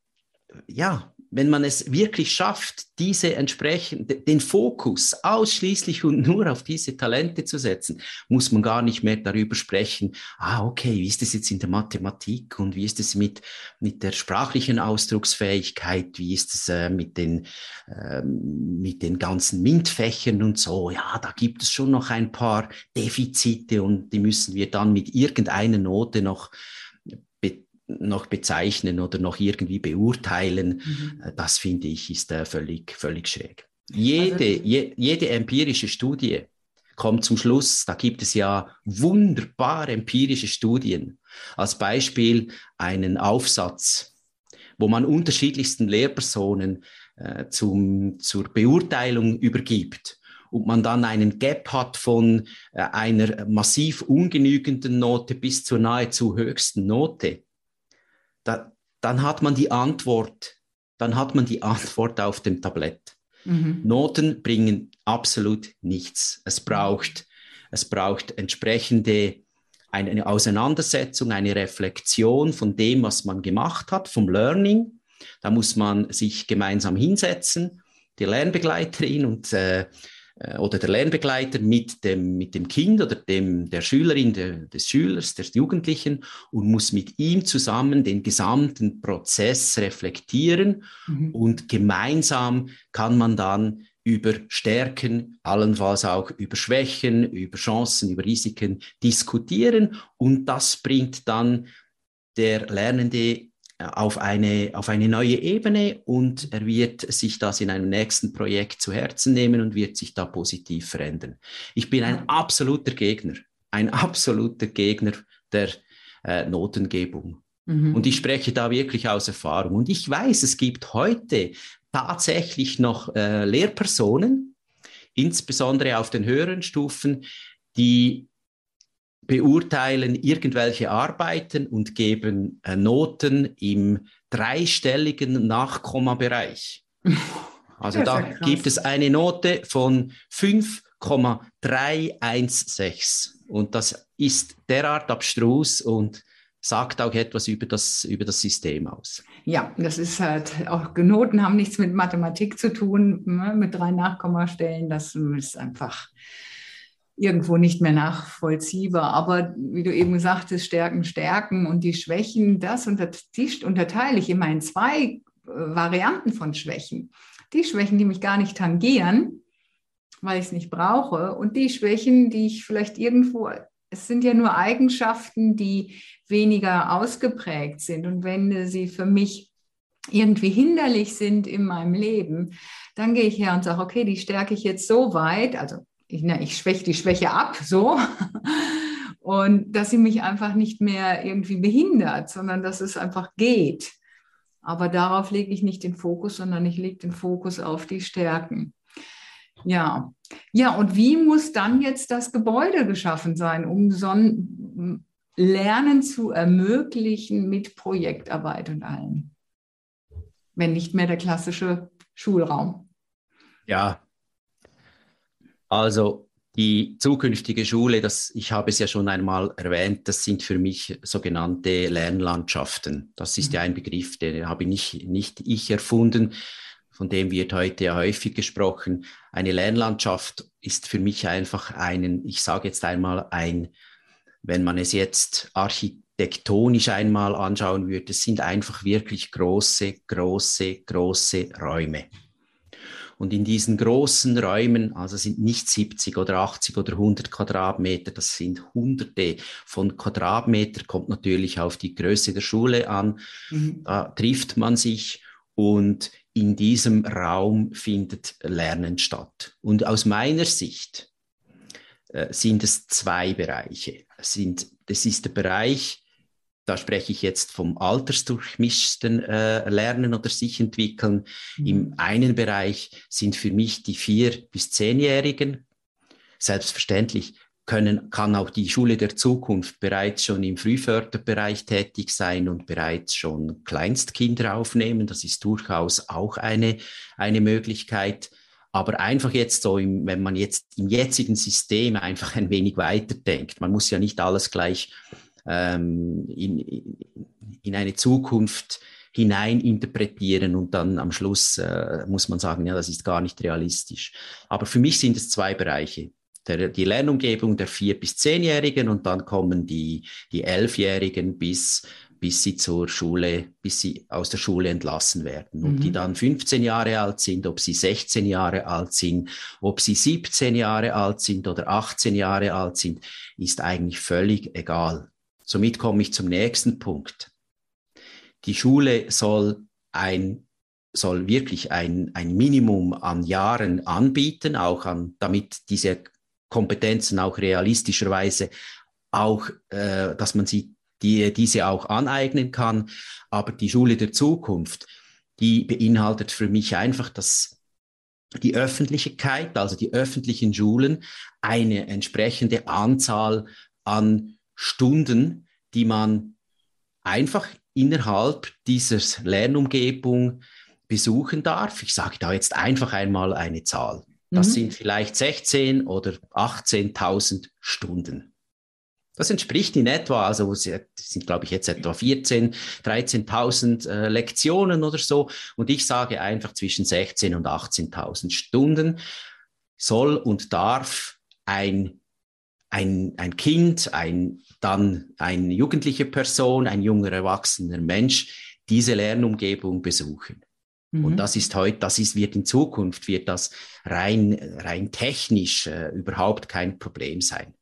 ja, wenn man es wirklich schafft, diese entsprechend, den Fokus ausschließlich und nur auf diese Talente zu setzen, muss man gar nicht mehr darüber sprechen, ah, okay, wie ist es jetzt in der Mathematik und wie ist es mit, mit der sprachlichen Ausdrucksfähigkeit, wie ist es äh, mit, den, äh, mit den ganzen MINT-Fächern und so, ja, da gibt es schon noch ein paar Defizite und die müssen wir dann mit irgendeiner Note noch noch bezeichnen oder noch irgendwie beurteilen, mhm. Äh, das finde ich ist äh, völlig, völlig schräg. Jede, also, je, jede empirische Studie kommt zum Schluss, da gibt es ja wunderbare empirische Studien. Als Beispiel einen Aufsatz, wo man unterschiedlichsten Lehrpersonen äh, zum, zur Beurteilung übergibt und man dann einen Gap hat von äh, einer massiv ungenügenden Note bis zur nahezu höchsten Note, da, dann hat man die Antwort dann hat man die Antwort auf dem Tablett. Mhm. Noten bringen absolut nichts. Es braucht, es braucht entsprechende eine Auseinandersetzung, eine Reflexion von dem, was man gemacht hat, vom Learning. Da muss man sich gemeinsam hinsetzen, die Lernbegleiterin und äh, oder der Lernbegleiter mit dem, mit dem Kind oder dem, der Schülerin, der, des Schülers, des Jugendlichen und muss mit ihm zusammen den gesamten Prozess reflektieren mhm. und gemeinsam kann man dann über Stärken, allenfalls auch über Schwächen, über Chancen, über Risiken diskutieren und das bringt dann der Lernende auf eine, auf eine neue Ebene und er wird sich das in einem nächsten Projekt zu Herzen nehmen und wird sich da positiv verändern. Ich bin ein absoluter Gegner, ein absoluter Gegner der äh, Notengebung. Mhm. Und ich spreche da wirklich aus Erfahrung. Und ich weiß, es gibt heute tatsächlich noch äh, Lehrpersonen, insbesondere auf den höheren Stufen, die beurteilen irgendwelche Arbeiten und geben äh, Noten im dreistelligen Nachkommabereich. Also da gibt es eine Note von 5,316 und das ist derart abstrus und sagt auch etwas über das, über das System aus. Ja, das ist halt auch, Noten haben nichts mit Mathematik zu tun, ne, mit drei Nachkommastellen, das ist einfach irgendwo nicht mehr nachvollziehbar. Aber wie du eben sagtest, Stärken, Stärken und die Schwächen, das unter, die unterteile ich immer in zwei äh, Varianten von Schwächen. Die Schwächen, die mich gar nicht tangieren, weil ich es nicht brauche, und die Schwächen, die ich vielleicht irgendwo, es sind ja nur Eigenschaften, die weniger ausgeprägt sind. Und wenn sie für mich irgendwie hinderlich sind in meinem Leben, dann gehe ich her und sage, okay, die stärke ich jetzt so weit, also ich, na, ich schwäche die Schwäche ab, so. Und dass sie mich einfach nicht mehr irgendwie behindert, sondern dass es einfach geht. Aber darauf lege ich nicht den Fokus, sondern ich lege den Fokus auf die Stärken. Ja, ja, und wie muss dann jetzt das Gebäude geschaffen sein, um so ein Lernen zu ermöglichen mit Projektarbeit und allem? Wenn nicht mehr der klassische Schulraum. Ja, also die zukünftige Schule, das, ich habe es ja schon einmal erwähnt, das sind für mich sogenannte Lernlandschaften. Das ist ja ein Begriff, den habe nicht, nicht ich erfunden, von dem wird heute ja häufig gesprochen. Eine Lernlandschaft ist für mich einfach einen, ich sage jetzt einmal ein, wenn man es jetzt architektonisch einmal anschauen würde, es sind einfach wirklich große, große, große Räume. Und in diesen großen Räumen, also sind nicht 70 oder 80 oder 100 Quadratmeter, das sind Hunderte von Quadratmeter, kommt natürlich auf die Größe der Schule an. Mhm. Da trifft man sich und in diesem Raum findet Lernen statt. Und aus meiner Sicht äh, sind es zwei Bereiche. Es sind, das ist der Bereich da spreche ich jetzt vom altersdurchmischten äh, Lernen oder sich entwickeln. Mhm. Im einen Bereich sind für mich die vier- bis zehnjährigen. Selbstverständlich können, kann auch die Schule der Zukunft bereits schon im Frühförderbereich tätig sein und bereits schon Kleinstkinder aufnehmen. Das ist durchaus auch eine, eine Möglichkeit. Aber einfach jetzt so, im, wenn man jetzt im jetzigen System einfach ein wenig weiterdenkt, man muss ja nicht alles gleich ähm, in, in eine Zukunft hinein interpretieren und dann am Schluss äh, muss man sagen, ja, das ist gar nicht realistisch. Aber für mich sind es zwei Bereiche. Der, die Lernumgebung der vier- bis zehnjährigen und dann kommen die, die elfjährigen bis bis sie zur Schule, bis sie aus der Schule entlassen werden. Mhm. Ob die mhm. dann 15 Jahre alt sind, ob sie 16 Jahre alt sind, ob sie 17 Jahre alt sind oder 18 Jahre alt sind, ist eigentlich völlig egal. Somit komme ich zum nächsten Punkt. Die Schule soll ein soll wirklich ein, ein Minimum an Jahren anbieten, auch an, damit diese Kompetenzen auch realistischerweise auch, äh, dass man sie die, diese auch aneignen kann. Aber die Schule der Zukunft, die beinhaltet für mich einfach, dass die Öffentlichkeit, also die öffentlichen Schulen, eine entsprechende Anzahl an Stunden, die man einfach innerhalb dieser Lernumgebung besuchen darf, ich sage da jetzt einfach einmal eine Zahl, das mhm. sind vielleicht 16 oder 18.000 Stunden. Das entspricht in etwa, also es sind, glaube ich, jetzt etwa 14, 13.000 äh, Lektionen oder so. Und ich sage einfach zwischen 16 und 18.000 Stunden soll und darf ein, ein, ein Kind, ein, dann eine jugendliche Person, ein junger erwachsener Mensch diese Lernumgebung besuchen. Mhm. Und das ist heute, das ist, wird in Zukunft, wird das rein, rein technisch äh, überhaupt kein Problem sein.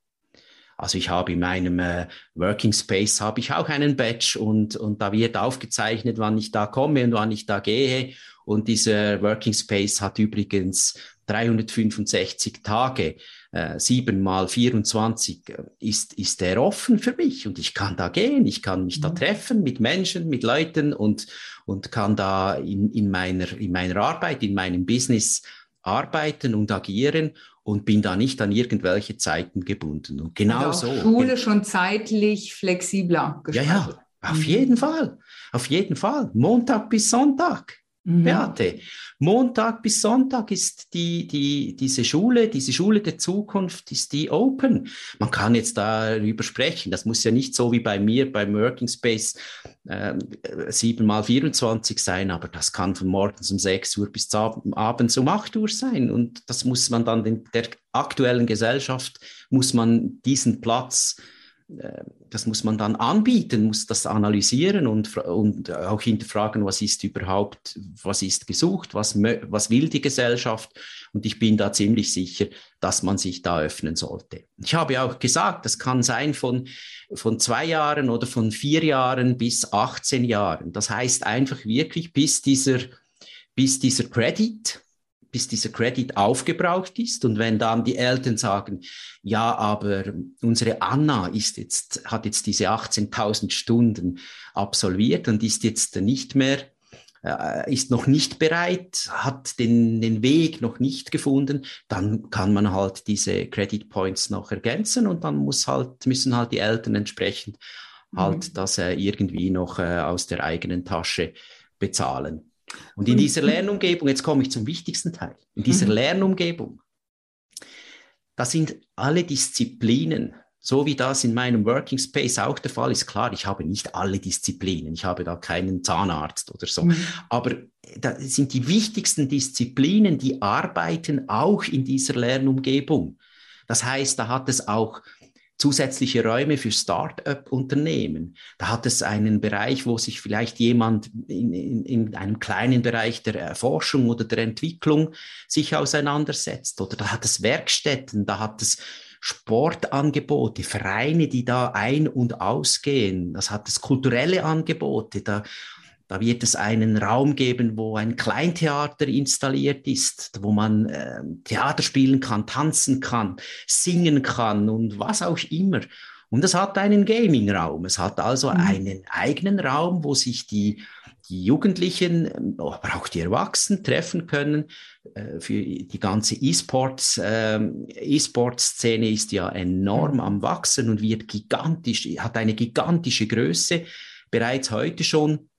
Also ich habe in meinem äh, Working Space habe ich auch einen Badge und, und da wird aufgezeichnet, wann ich da komme und wann ich da gehe. Und dieser Working Space hat übrigens 365 Tage, äh, 7 mal 24 äh, ist, ist der offen für mich und ich kann da gehen, ich kann mich da mhm. treffen mit Menschen, mit Leuten und, und kann da in, in, meiner, in meiner Arbeit, in meinem Business arbeiten und agieren und bin da nicht an irgendwelche Zeiten gebunden. Und genau also so. Schule schon zeitlich flexibler gestaltet. Ja, ja, auf mhm. jeden Fall. Auf jeden Fall. Montag bis Sonntag. Mhm. Beate, Montag bis Sonntag ist die, die, diese Schule, diese Schule der Zukunft, ist die open. Man kann jetzt darüber sprechen. Das muss ja nicht so wie bei mir beim Working Space äh, 7 mal 24 sein, aber das kann von morgens um 6 Uhr bis abends um 8 Uhr sein. Und das muss man dann in der aktuellen Gesellschaft, muss man diesen Platz das muss man dann anbieten, muss das analysieren und, und auch hinterfragen, was ist überhaupt, was ist gesucht, was, was will die Gesellschaft. Und ich bin da ziemlich sicher, dass man sich da öffnen sollte. Ich habe auch gesagt, das kann sein von, von zwei Jahren oder von vier Jahren bis 18 Jahren. Das heißt einfach wirklich, bis dieser, bis dieser Credit, bis dieser Credit aufgebraucht ist. Und wenn dann die Eltern sagen, ja, aber unsere Anna ist jetzt, hat jetzt diese 18.000 Stunden absolviert und ist jetzt nicht mehr, äh, ist noch nicht bereit, hat den, den Weg noch nicht gefunden, dann kann man halt diese Credit Points noch ergänzen und dann muss halt, müssen halt die Eltern entsprechend halt mhm. das irgendwie noch äh, aus der eigenen Tasche bezahlen. Und in dieser Lernumgebung, jetzt komme ich zum wichtigsten Teil, in dieser mhm. Lernumgebung, da sind alle Disziplinen, so wie das in meinem Working Space auch der Fall ist. Klar, ich habe nicht alle Disziplinen, ich habe da keinen Zahnarzt oder so, mhm. aber da sind die wichtigsten Disziplinen, die arbeiten auch in dieser Lernumgebung. Das heißt, da hat es auch zusätzliche Räume für Start-up-Unternehmen. Da hat es einen Bereich, wo sich vielleicht jemand in, in, in, einem kleinen Bereich der Forschung oder der Entwicklung sich auseinandersetzt. Oder da hat es Werkstätten, da hat es Sportangebote, Vereine, die da ein- und ausgehen. Das hat es kulturelle Angebote. Da da wird es einen Raum geben, wo ein Kleintheater installiert ist, wo man äh, Theater spielen kann, tanzen kann, singen kann und was auch immer. Und es hat einen Gaming-Raum. Es hat also mhm. einen eigenen Raum, wo sich die, die Jugendlichen, aber auch die Erwachsenen treffen können. Äh, für die ganze E-Sports, äh, E-Sports-Szene ist ja enorm mhm. am Wachsen und wird gigantisch, hat eine gigantische Größe bereits heute schon.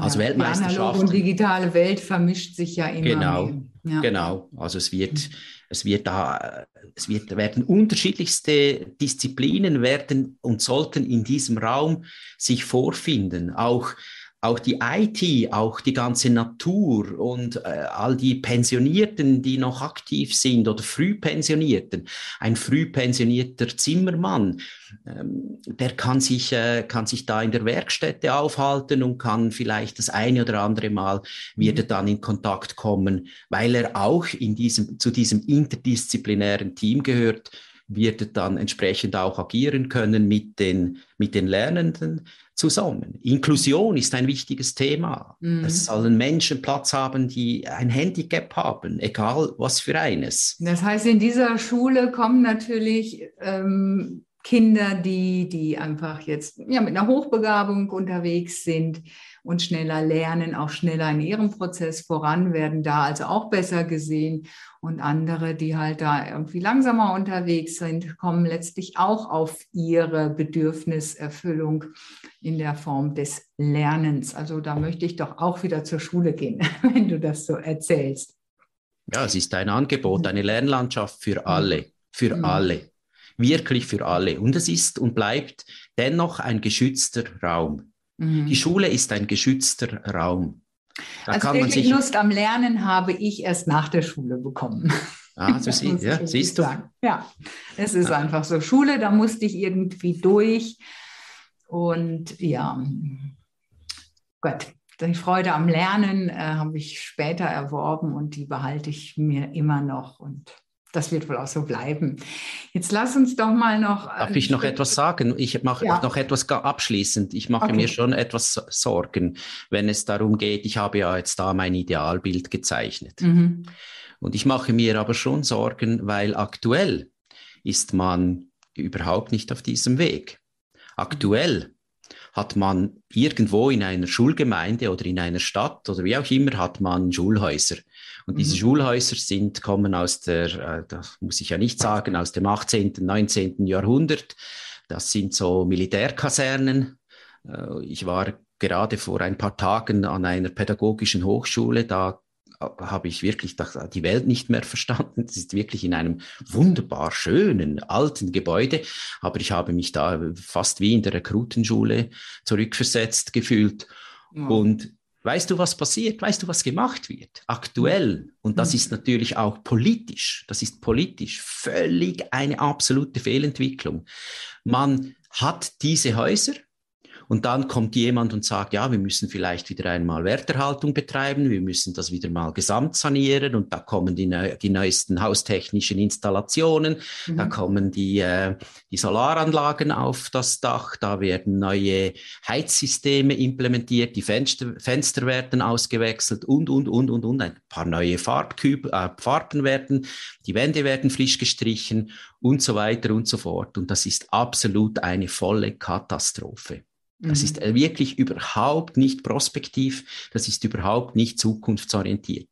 Also ja, Weltmeisterschaften. Die analoge und digitale Welt vermischt sich ja immer. Genau, ja. genau. Also es wird, mhm. es wird da, es wird, werden unterschiedlichste Disziplinen werden und sollten in diesem Raum sich vorfinden. Auch auch die IT, auch die ganze Natur und äh, all die Pensionierten, die noch aktiv sind oder Frühpensionierten. Ein frühpensionierter Zimmermann, ähm, der kann sich, äh, kann sich da in der Werkstätte aufhalten und kann vielleicht das eine oder andere Mal wieder dann in Kontakt kommen, weil er auch in diesem, zu diesem interdisziplinären Team gehört wird dann entsprechend auch agieren können mit den, mit den Lernenden zusammen. Inklusion ist ein wichtiges Thema. Mhm. Es sollen Menschen Platz haben, die ein Handicap haben, egal was für eines. Das heißt, in dieser Schule kommen natürlich ähm, Kinder, die, die einfach jetzt ja, mit einer Hochbegabung unterwegs sind und schneller lernen, auch schneller in ihrem Prozess voran, werden da also auch besser gesehen. Und andere, die halt da irgendwie langsamer unterwegs sind, kommen letztlich auch auf ihre Bedürfniserfüllung in der Form des Lernens. Also da möchte ich doch auch wieder zur Schule gehen, wenn du das so erzählst. Ja, es ist ein Angebot, eine Lernlandschaft für alle, für mhm. alle wirklich für alle. Und es ist und bleibt dennoch ein geschützter Raum. Mhm. Die Schule ist ein geschützter Raum. Da also wirklich sich... Lust am Lernen habe ich erst nach der Schule bekommen. Ah, sie, ja, siehst du. Sagen. Ja, es ist ja. einfach so. Schule, da musste ich irgendwie durch. Und ja, Gott, die Freude am Lernen äh, habe ich später erworben und die behalte ich mir immer noch. Und das wird wohl auch so bleiben. Jetzt lass uns doch mal noch. Darf ich noch etwas sagen? Ich mache ja. noch etwas abschließend. Ich mache okay. mir schon etwas Sorgen, wenn es darum geht, ich habe ja jetzt da mein Idealbild gezeichnet. Mhm. Und ich mache mir aber schon Sorgen, weil aktuell ist man überhaupt nicht auf diesem Weg. Aktuell hat man irgendwo in einer Schulgemeinde oder in einer Stadt oder wie auch immer, hat man Schulhäuser. Und diese mhm. Schulhäuser sind, kommen aus der, äh, das muss ich ja nicht sagen, aus dem 18., 19. Jahrhundert. Das sind so Militärkasernen. Äh, ich war gerade vor ein paar Tagen an einer pädagogischen Hochschule, da habe ich wirklich die Welt nicht mehr verstanden. Das ist wirklich in einem wunderbar schönen alten Gebäude, aber ich habe mich da fast wie in der Rekrutenschule zurückversetzt gefühlt. Ja. Und weißt du, was passiert? Weißt du, was gemacht wird? Aktuell. Und das mhm. ist natürlich auch politisch. Das ist politisch völlig eine absolute Fehlentwicklung. Man hat diese Häuser, und dann kommt jemand und sagt, ja, wir müssen vielleicht wieder einmal Werterhaltung betreiben, wir müssen das wieder mal gesamt sanieren und da kommen die, die neuesten haustechnischen Installationen, mhm. da kommen die, äh, die Solaranlagen auf das Dach, da werden neue Heizsysteme implementiert, die Fenster, Fenster werden ausgewechselt und, und, und, und, und, ein paar neue Farbküb, äh, Farben werden, die Wände werden frisch gestrichen und so weiter und so fort. Und das ist absolut eine volle Katastrophe. Das ist mhm. wirklich überhaupt nicht prospektiv, das ist überhaupt nicht zukunftsorientiert.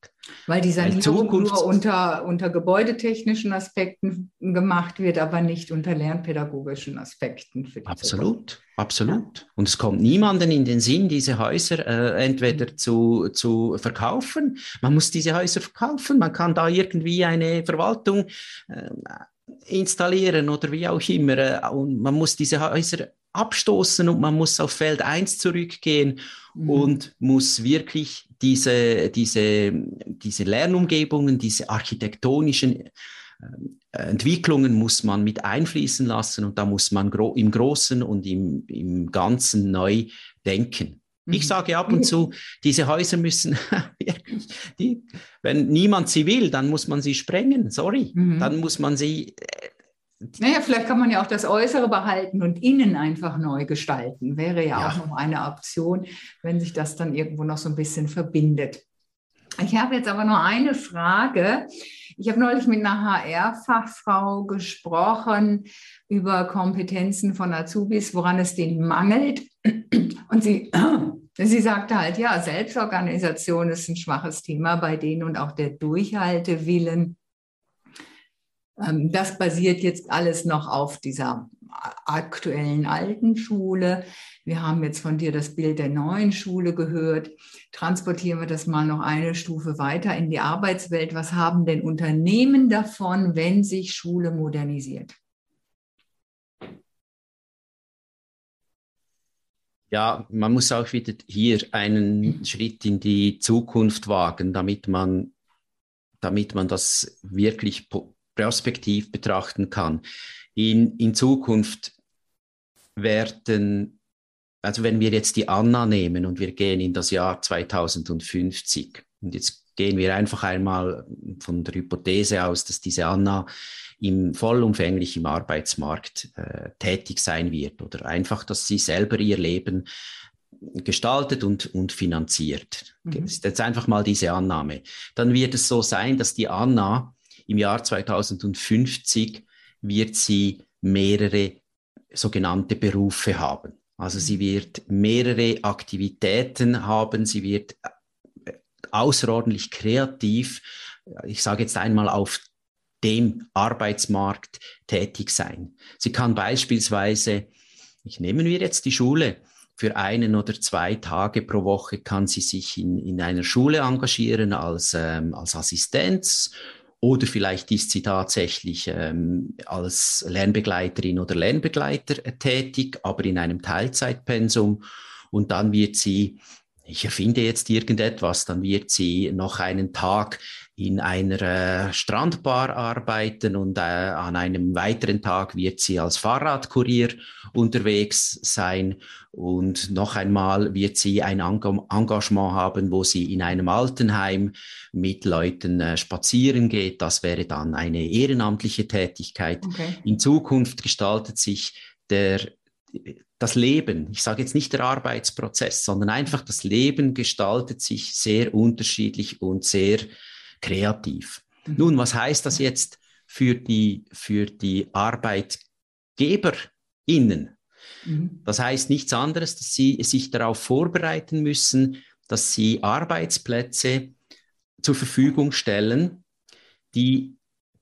Weil die Sanierung Zukunft nur unter, unter gebäudetechnischen Aspekten gemacht wird, aber nicht unter lernpädagogischen Aspekten. absolut, Zukunft. absolut. Ja. Und es kommt niemanden in den Sinn, diese Häuser äh, entweder mhm. zu, zu verkaufen. Man muss diese Häuser verkaufen, man kann da irgendwie eine Verwaltung äh, installieren oder wie auch immer. Äh, und man muss diese Häuser abstoßen und man muss auf Feld 1 zurückgehen mhm. und muss wirklich diese, diese, diese Lernumgebungen, diese architektonischen äh, Entwicklungen muss man mit einfließen lassen und da muss man gro im Großen und im, im Ganzen neu denken. Ich mhm. sage ab und zu, diese Häuser müssen wirklich, die, wenn niemand sie will, dann muss man sie sprengen. Sorry, mhm. dann muss man sie äh, naja, vielleicht kann man ja auch das Äußere behalten und innen einfach neu gestalten. Wäre ja, ja, auch noch eine Option, wenn sich das dann irgendwo noch so ein bisschen verbindet. Ich habe jetzt aber nur eine Frage. Ich habe neulich mit einer HR-Fachfrau gesprochen über Kompetenzen von Azubis, woran es denen mangelt. Und sie, sie sagte halt, ja, Selbstorganisation ist ein schwaches Thema bei denen und auch der Durchhaltewillen. Ähm, das basiert jetzt alles noch auf dieser aktuellen alten Schule. Wir haben jetzt von dir das Bild der neuen Schule gehört. Transportieren wir das mal noch eine Stufe weiter in die Arbeitswelt. Was haben denn Unternehmen davon, wenn sich Schule modernisiert? Ja, man muss auch wieder hier einen Schritt in die Zukunft wagen, damit man, damit man das wirklich perspektiv betrachten kann. In, in Zukunft werden, also wenn wir jetzt die Anna nehmen und wir gehen in das Jahr 2050 und jetzt gehen wir einfach einmal von der Hypothese aus, dass diese Anna im vollumfänglich im Arbeitsmarkt äh, tätig sein wird oder einfach, dass sie selber ihr Leben gestaltet und, und finanziert. Mhm. Das ist jetzt einfach mal diese Annahme. Dann wird es so sein, dass die Anna im Jahr 2050 wird sie mehrere sogenannte Berufe haben. Also sie wird mehrere Aktivitäten haben, sie wird äh, außerordentlich kreativ, ich sage jetzt einmal auf dem Arbeitsmarkt tätig sein. Sie kann beispielsweise, ich nehme mir jetzt die Schule, für einen oder zwei Tage pro Woche kann sie sich in, in einer Schule engagieren als, ähm, als Assistenz oder vielleicht ist sie tatsächlich ähm, als Lernbegleiterin oder Lernbegleiter tätig, aber in einem Teilzeitpensum. Und dann wird sie ich erfinde jetzt irgendetwas, dann wird sie noch einen Tag in einer äh, Strandbar arbeiten und äh, an einem weiteren Tag wird sie als Fahrradkurier unterwegs sein und noch einmal wird sie ein Engagement haben, wo sie in einem Altenheim mit Leuten äh, spazieren geht. Das wäre dann eine ehrenamtliche Tätigkeit. Okay. In Zukunft gestaltet sich der das Leben, ich sage jetzt nicht der Arbeitsprozess, sondern einfach das Leben gestaltet sich sehr unterschiedlich und sehr kreativ. Mhm. Nun, was heißt das jetzt für die, für die ArbeitgeberInnen? Mhm. Das heißt nichts anderes, dass sie sich darauf vorbereiten müssen, dass sie Arbeitsplätze zur Verfügung stellen, die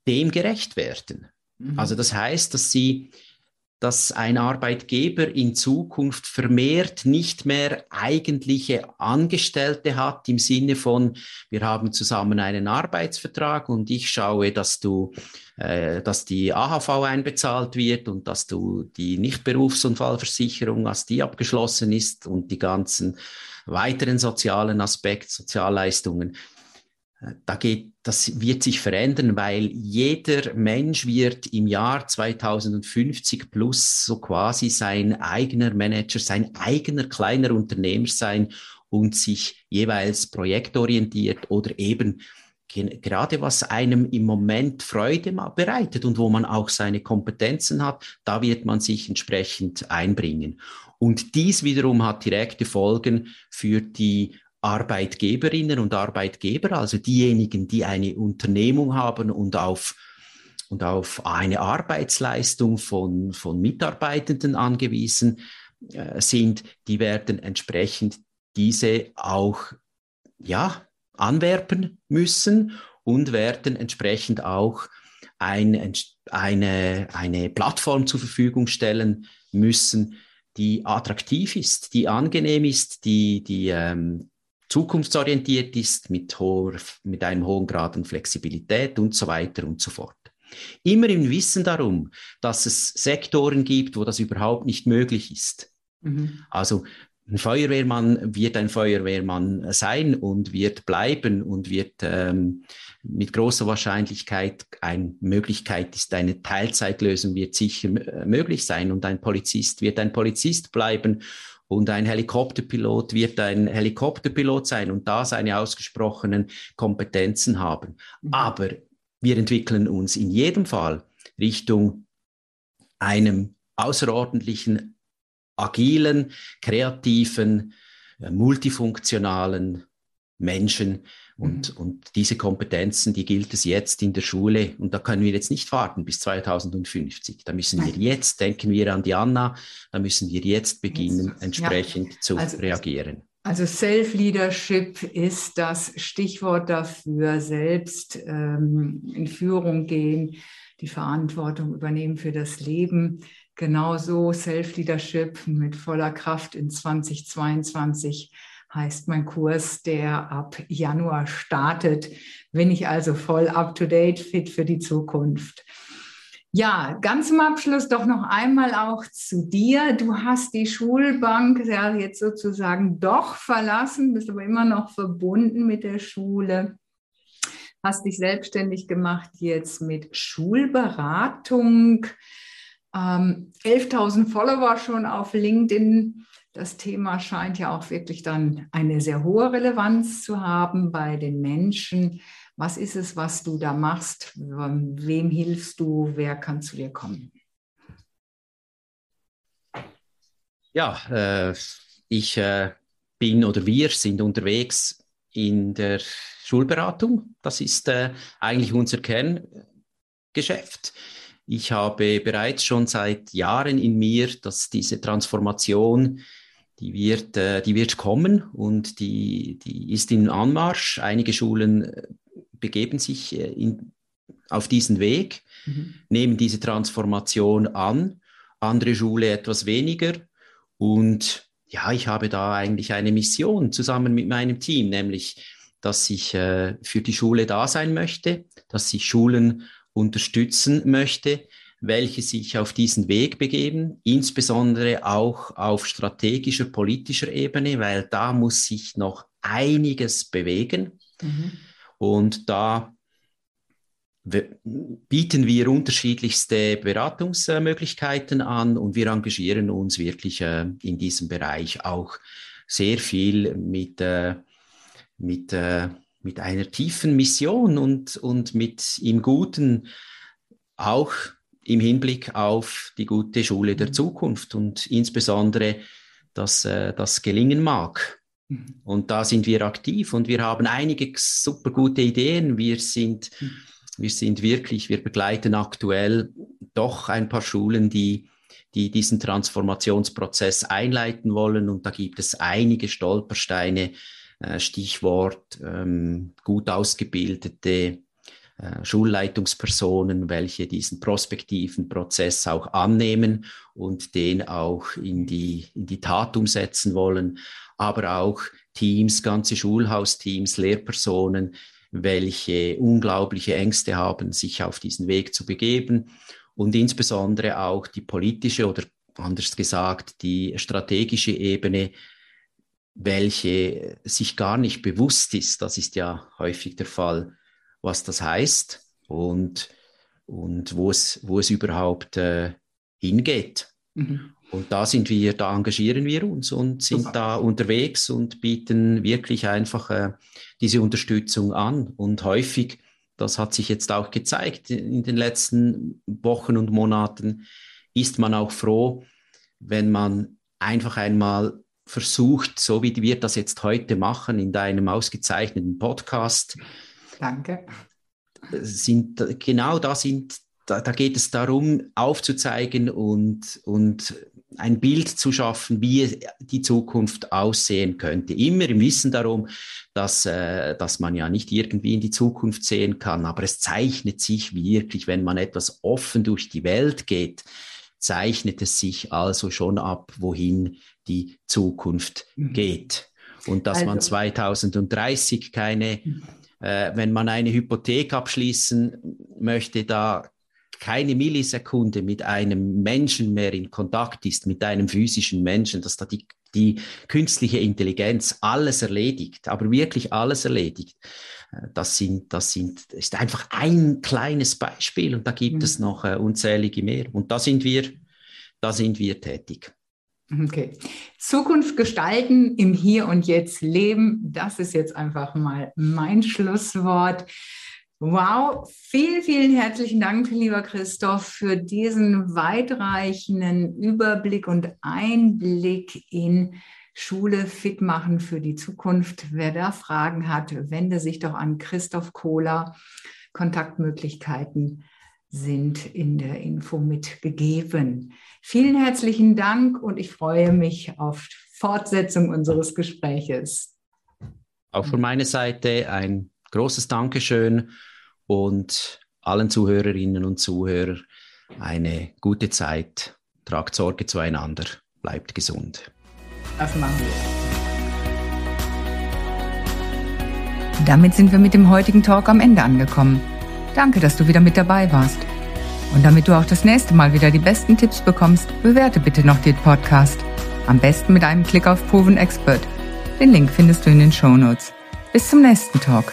dem gerecht werden. Mhm. Also das heißt, dass sie dass ein Arbeitgeber in Zukunft vermehrt nicht mehr eigentliche Angestellte hat im Sinne von, wir haben zusammen einen Arbeitsvertrag und ich schaue, dass du, äh, dass die AHV einbezahlt wird und dass du die Nichtberufsunfallversicherung, dass die abgeschlossen ist und die ganzen weiteren sozialen Aspekte, Sozialleistungen da geht, das wird sich verändern, weil jeder Mensch wird im Jahr 2050 plus so quasi sein eigener Manager, sein eigener kleiner Unternehmer sein und sich jeweils projektorientiert oder eben gerade was einem im Moment Freude bereitet und wo man auch seine Kompetenzen hat, da wird man sich entsprechend einbringen. Und dies wiederum hat direkte Folgen für die Arbeitgeberinnen und Arbeitgeber, also diejenigen, die eine Unternehmung haben und auf, und auf eine Arbeitsleistung von, von Mitarbeitenden angewiesen äh, sind, die werden entsprechend diese auch ja, anwerben müssen und werden entsprechend auch ein, eine, eine Plattform zur Verfügung stellen müssen, die attraktiv ist, die angenehm ist, die, die ähm, zukunftsorientiert ist, mit, hoher, mit einem hohen Grad an Flexibilität und so weiter und so fort. Immer im Wissen darum, dass es Sektoren gibt, wo das überhaupt nicht möglich ist. Mhm. Also ein Feuerwehrmann wird ein Feuerwehrmann sein und wird bleiben und wird ähm, mit großer Wahrscheinlichkeit eine Möglichkeit ist, eine Teilzeitlösung wird sicher möglich sein und ein Polizist wird ein Polizist bleiben und ein Helikopterpilot wird ein Helikopterpilot sein und da seine ausgesprochenen Kompetenzen haben. Mhm. Aber wir entwickeln uns in jedem Fall Richtung einem außerordentlichen, agilen, kreativen, äh, multifunktionalen Menschen, und, mhm. und diese Kompetenzen, die gilt es jetzt in der Schule. Und da können wir jetzt nicht warten bis 2050. Da müssen wir jetzt, denken wir an die Anna, da müssen wir jetzt beginnen, entsprechend ja. zu also, reagieren. Also Self-Leadership ist das Stichwort dafür, selbst ähm, in Führung gehen, die Verantwortung übernehmen für das Leben. Genauso Self-Leadership mit voller Kraft in 2022 heißt mein Kurs, der ab Januar startet. Bin ich also voll up-to-date, fit für die Zukunft. Ja, ganz zum Abschluss doch noch einmal auch zu dir. Du hast die Schulbank ja jetzt sozusagen doch verlassen, bist aber immer noch verbunden mit der Schule. Hast dich selbstständig gemacht jetzt mit Schulberatung. Ähm, 11.000 Follower schon auf LinkedIn das Thema scheint ja auch wirklich dann eine sehr hohe Relevanz zu haben bei den Menschen. Was ist es, was du da machst? Wem hilfst du? Wer kann zu dir kommen? Ja, äh, ich äh, bin oder wir sind unterwegs in der Schulberatung. Das ist äh, eigentlich unser Kerngeschäft. Ich habe bereits schon seit Jahren in mir, dass diese Transformation, die wird, äh, die wird kommen und die, die ist in Anmarsch. Einige Schulen äh, begeben sich äh, in, auf diesen Weg, mhm. nehmen diese Transformation an, andere Schule etwas weniger. Und ja, ich habe da eigentlich eine Mission zusammen mit meinem Team, nämlich, dass ich äh, für die Schule da sein möchte, dass ich Schulen unterstützen möchte, welche sich auf diesen Weg begeben, insbesondere auch auf strategischer, politischer Ebene, weil da muss sich noch einiges bewegen. Mhm. Und da bieten wir unterschiedlichste Beratungsmöglichkeiten an und wir engagieren uns wirklich äh, in diesem Bereich auch sehr viel mit, äh, mit, äh, mit einer tiefen Mission und, und mit im Guten auch im Hinblick auf die gute Schule der mhm. Zukunft und insbesondere, dass das gelingen mag. Mhm. Und da sind wir aktiv und wir haben einige super gute Ideen. Wir sind mhm wir sind wirklich, wir begleiten aktuell doch ein paar Schulen, die, die diesen Transformationsprozess einleiten wollen. Und da gibt es einige Stolpersteine, äh, Stichwort ähm, gut ausgebildete äh, Schulleitungspersonen, welche diesen prospektiven Prozess auch annehmen und den auch in die, in die Tat umsetzen wollen, aber auch Teams, ganze Schulhausteams, Lehrpersonen, welche unglaubliche Ängste haben, sich auf diesen Weg zu begeben. Und insbesondere auch die politische oder anders gesagt die strategische Ebene, welche sich gar nicht bewusst ist, das ist ja häufig der Fall, was das heißt und, und wo, es, wo es überhaupt äh, hingeht. Mhm. Und da sind wir, da engagieren wir uns und sind Super. da unterwegs und bieten wirklich einfach äh, diese Unterstützung an. Und häufig, das hat sich jetzt auch gezeigt in den letzten Wochen und Monaten, ist man auch froh, wenn man einfach einmal versucht, so wie wir das jetzt heute machen, in deinem ausgezeichneten Podcast. Danke. Sind, genau da sind da, da, geht es darum, aufzuzeigen und, und ein Bild zu schaffen, wie die Zukunft aussehen könnte. Immer im Wissen darum, dass, äh, dass man ja nicht irgendwie in die Zukunft sehen kann, aber es zeichnet sich wirklich, wenn man etwas offen durch die Welt geht, zeichnet es sich also schon ab, wohin die Zukunft mhm. geht. Und dass also. man 2030 keine, mhm. Äh, wenn man eine Hypothek abschließen möchte, da keine Millisekunde mit einem Menschen mehr in Kontakt ist, mit einem physischen Menschen, dass da die, die künstliche Intelligenz alles erledigt, aber wirklich alles erledigt. Äh, das sind, das sind, ist einfach ein kleines Beispiel und da gibt mhm. es noch äh, unzählige mehr. Und da sind wir, da sind wir tätig. Okay. Zukunft gestalten, im Hier und Jetzt leben, das ist jetzt einfach mal mein Schlusswort. Wow, vielen, vielen herzlichen Dank, lieber Christoph, für diesen weitreichenden Überblick und Einblick in Schule fit machen für die Zukunft. Wer da Fragen hat, wende sich doch an Christoph Kohler. Kontaktmöglichkeiten sind in der Info mitgegeben. Vielen herzlichen Dank und ich freue mich auf Fortsetzung unseres Gespräches. Auch von meiner Seite ein großes Dankeschön und allen Zuhörerinnen und Zuhörern eine gute Zeit. Tragt Sorge zueinander, bleibt gesund. Das machen wir. Damit sind wir mit dem heutigen Talk am Ende angekommen. Danke, dass du wieder mit dabei warst. Und damit du auch das nächste Mal wieder die besten Tipps bekommst, bewerte bitte noch den Podcast. Am besten mit einem Klick auf Proven Expert. Den Link findest du in den Show Notes. Bis zum nächsten Talk.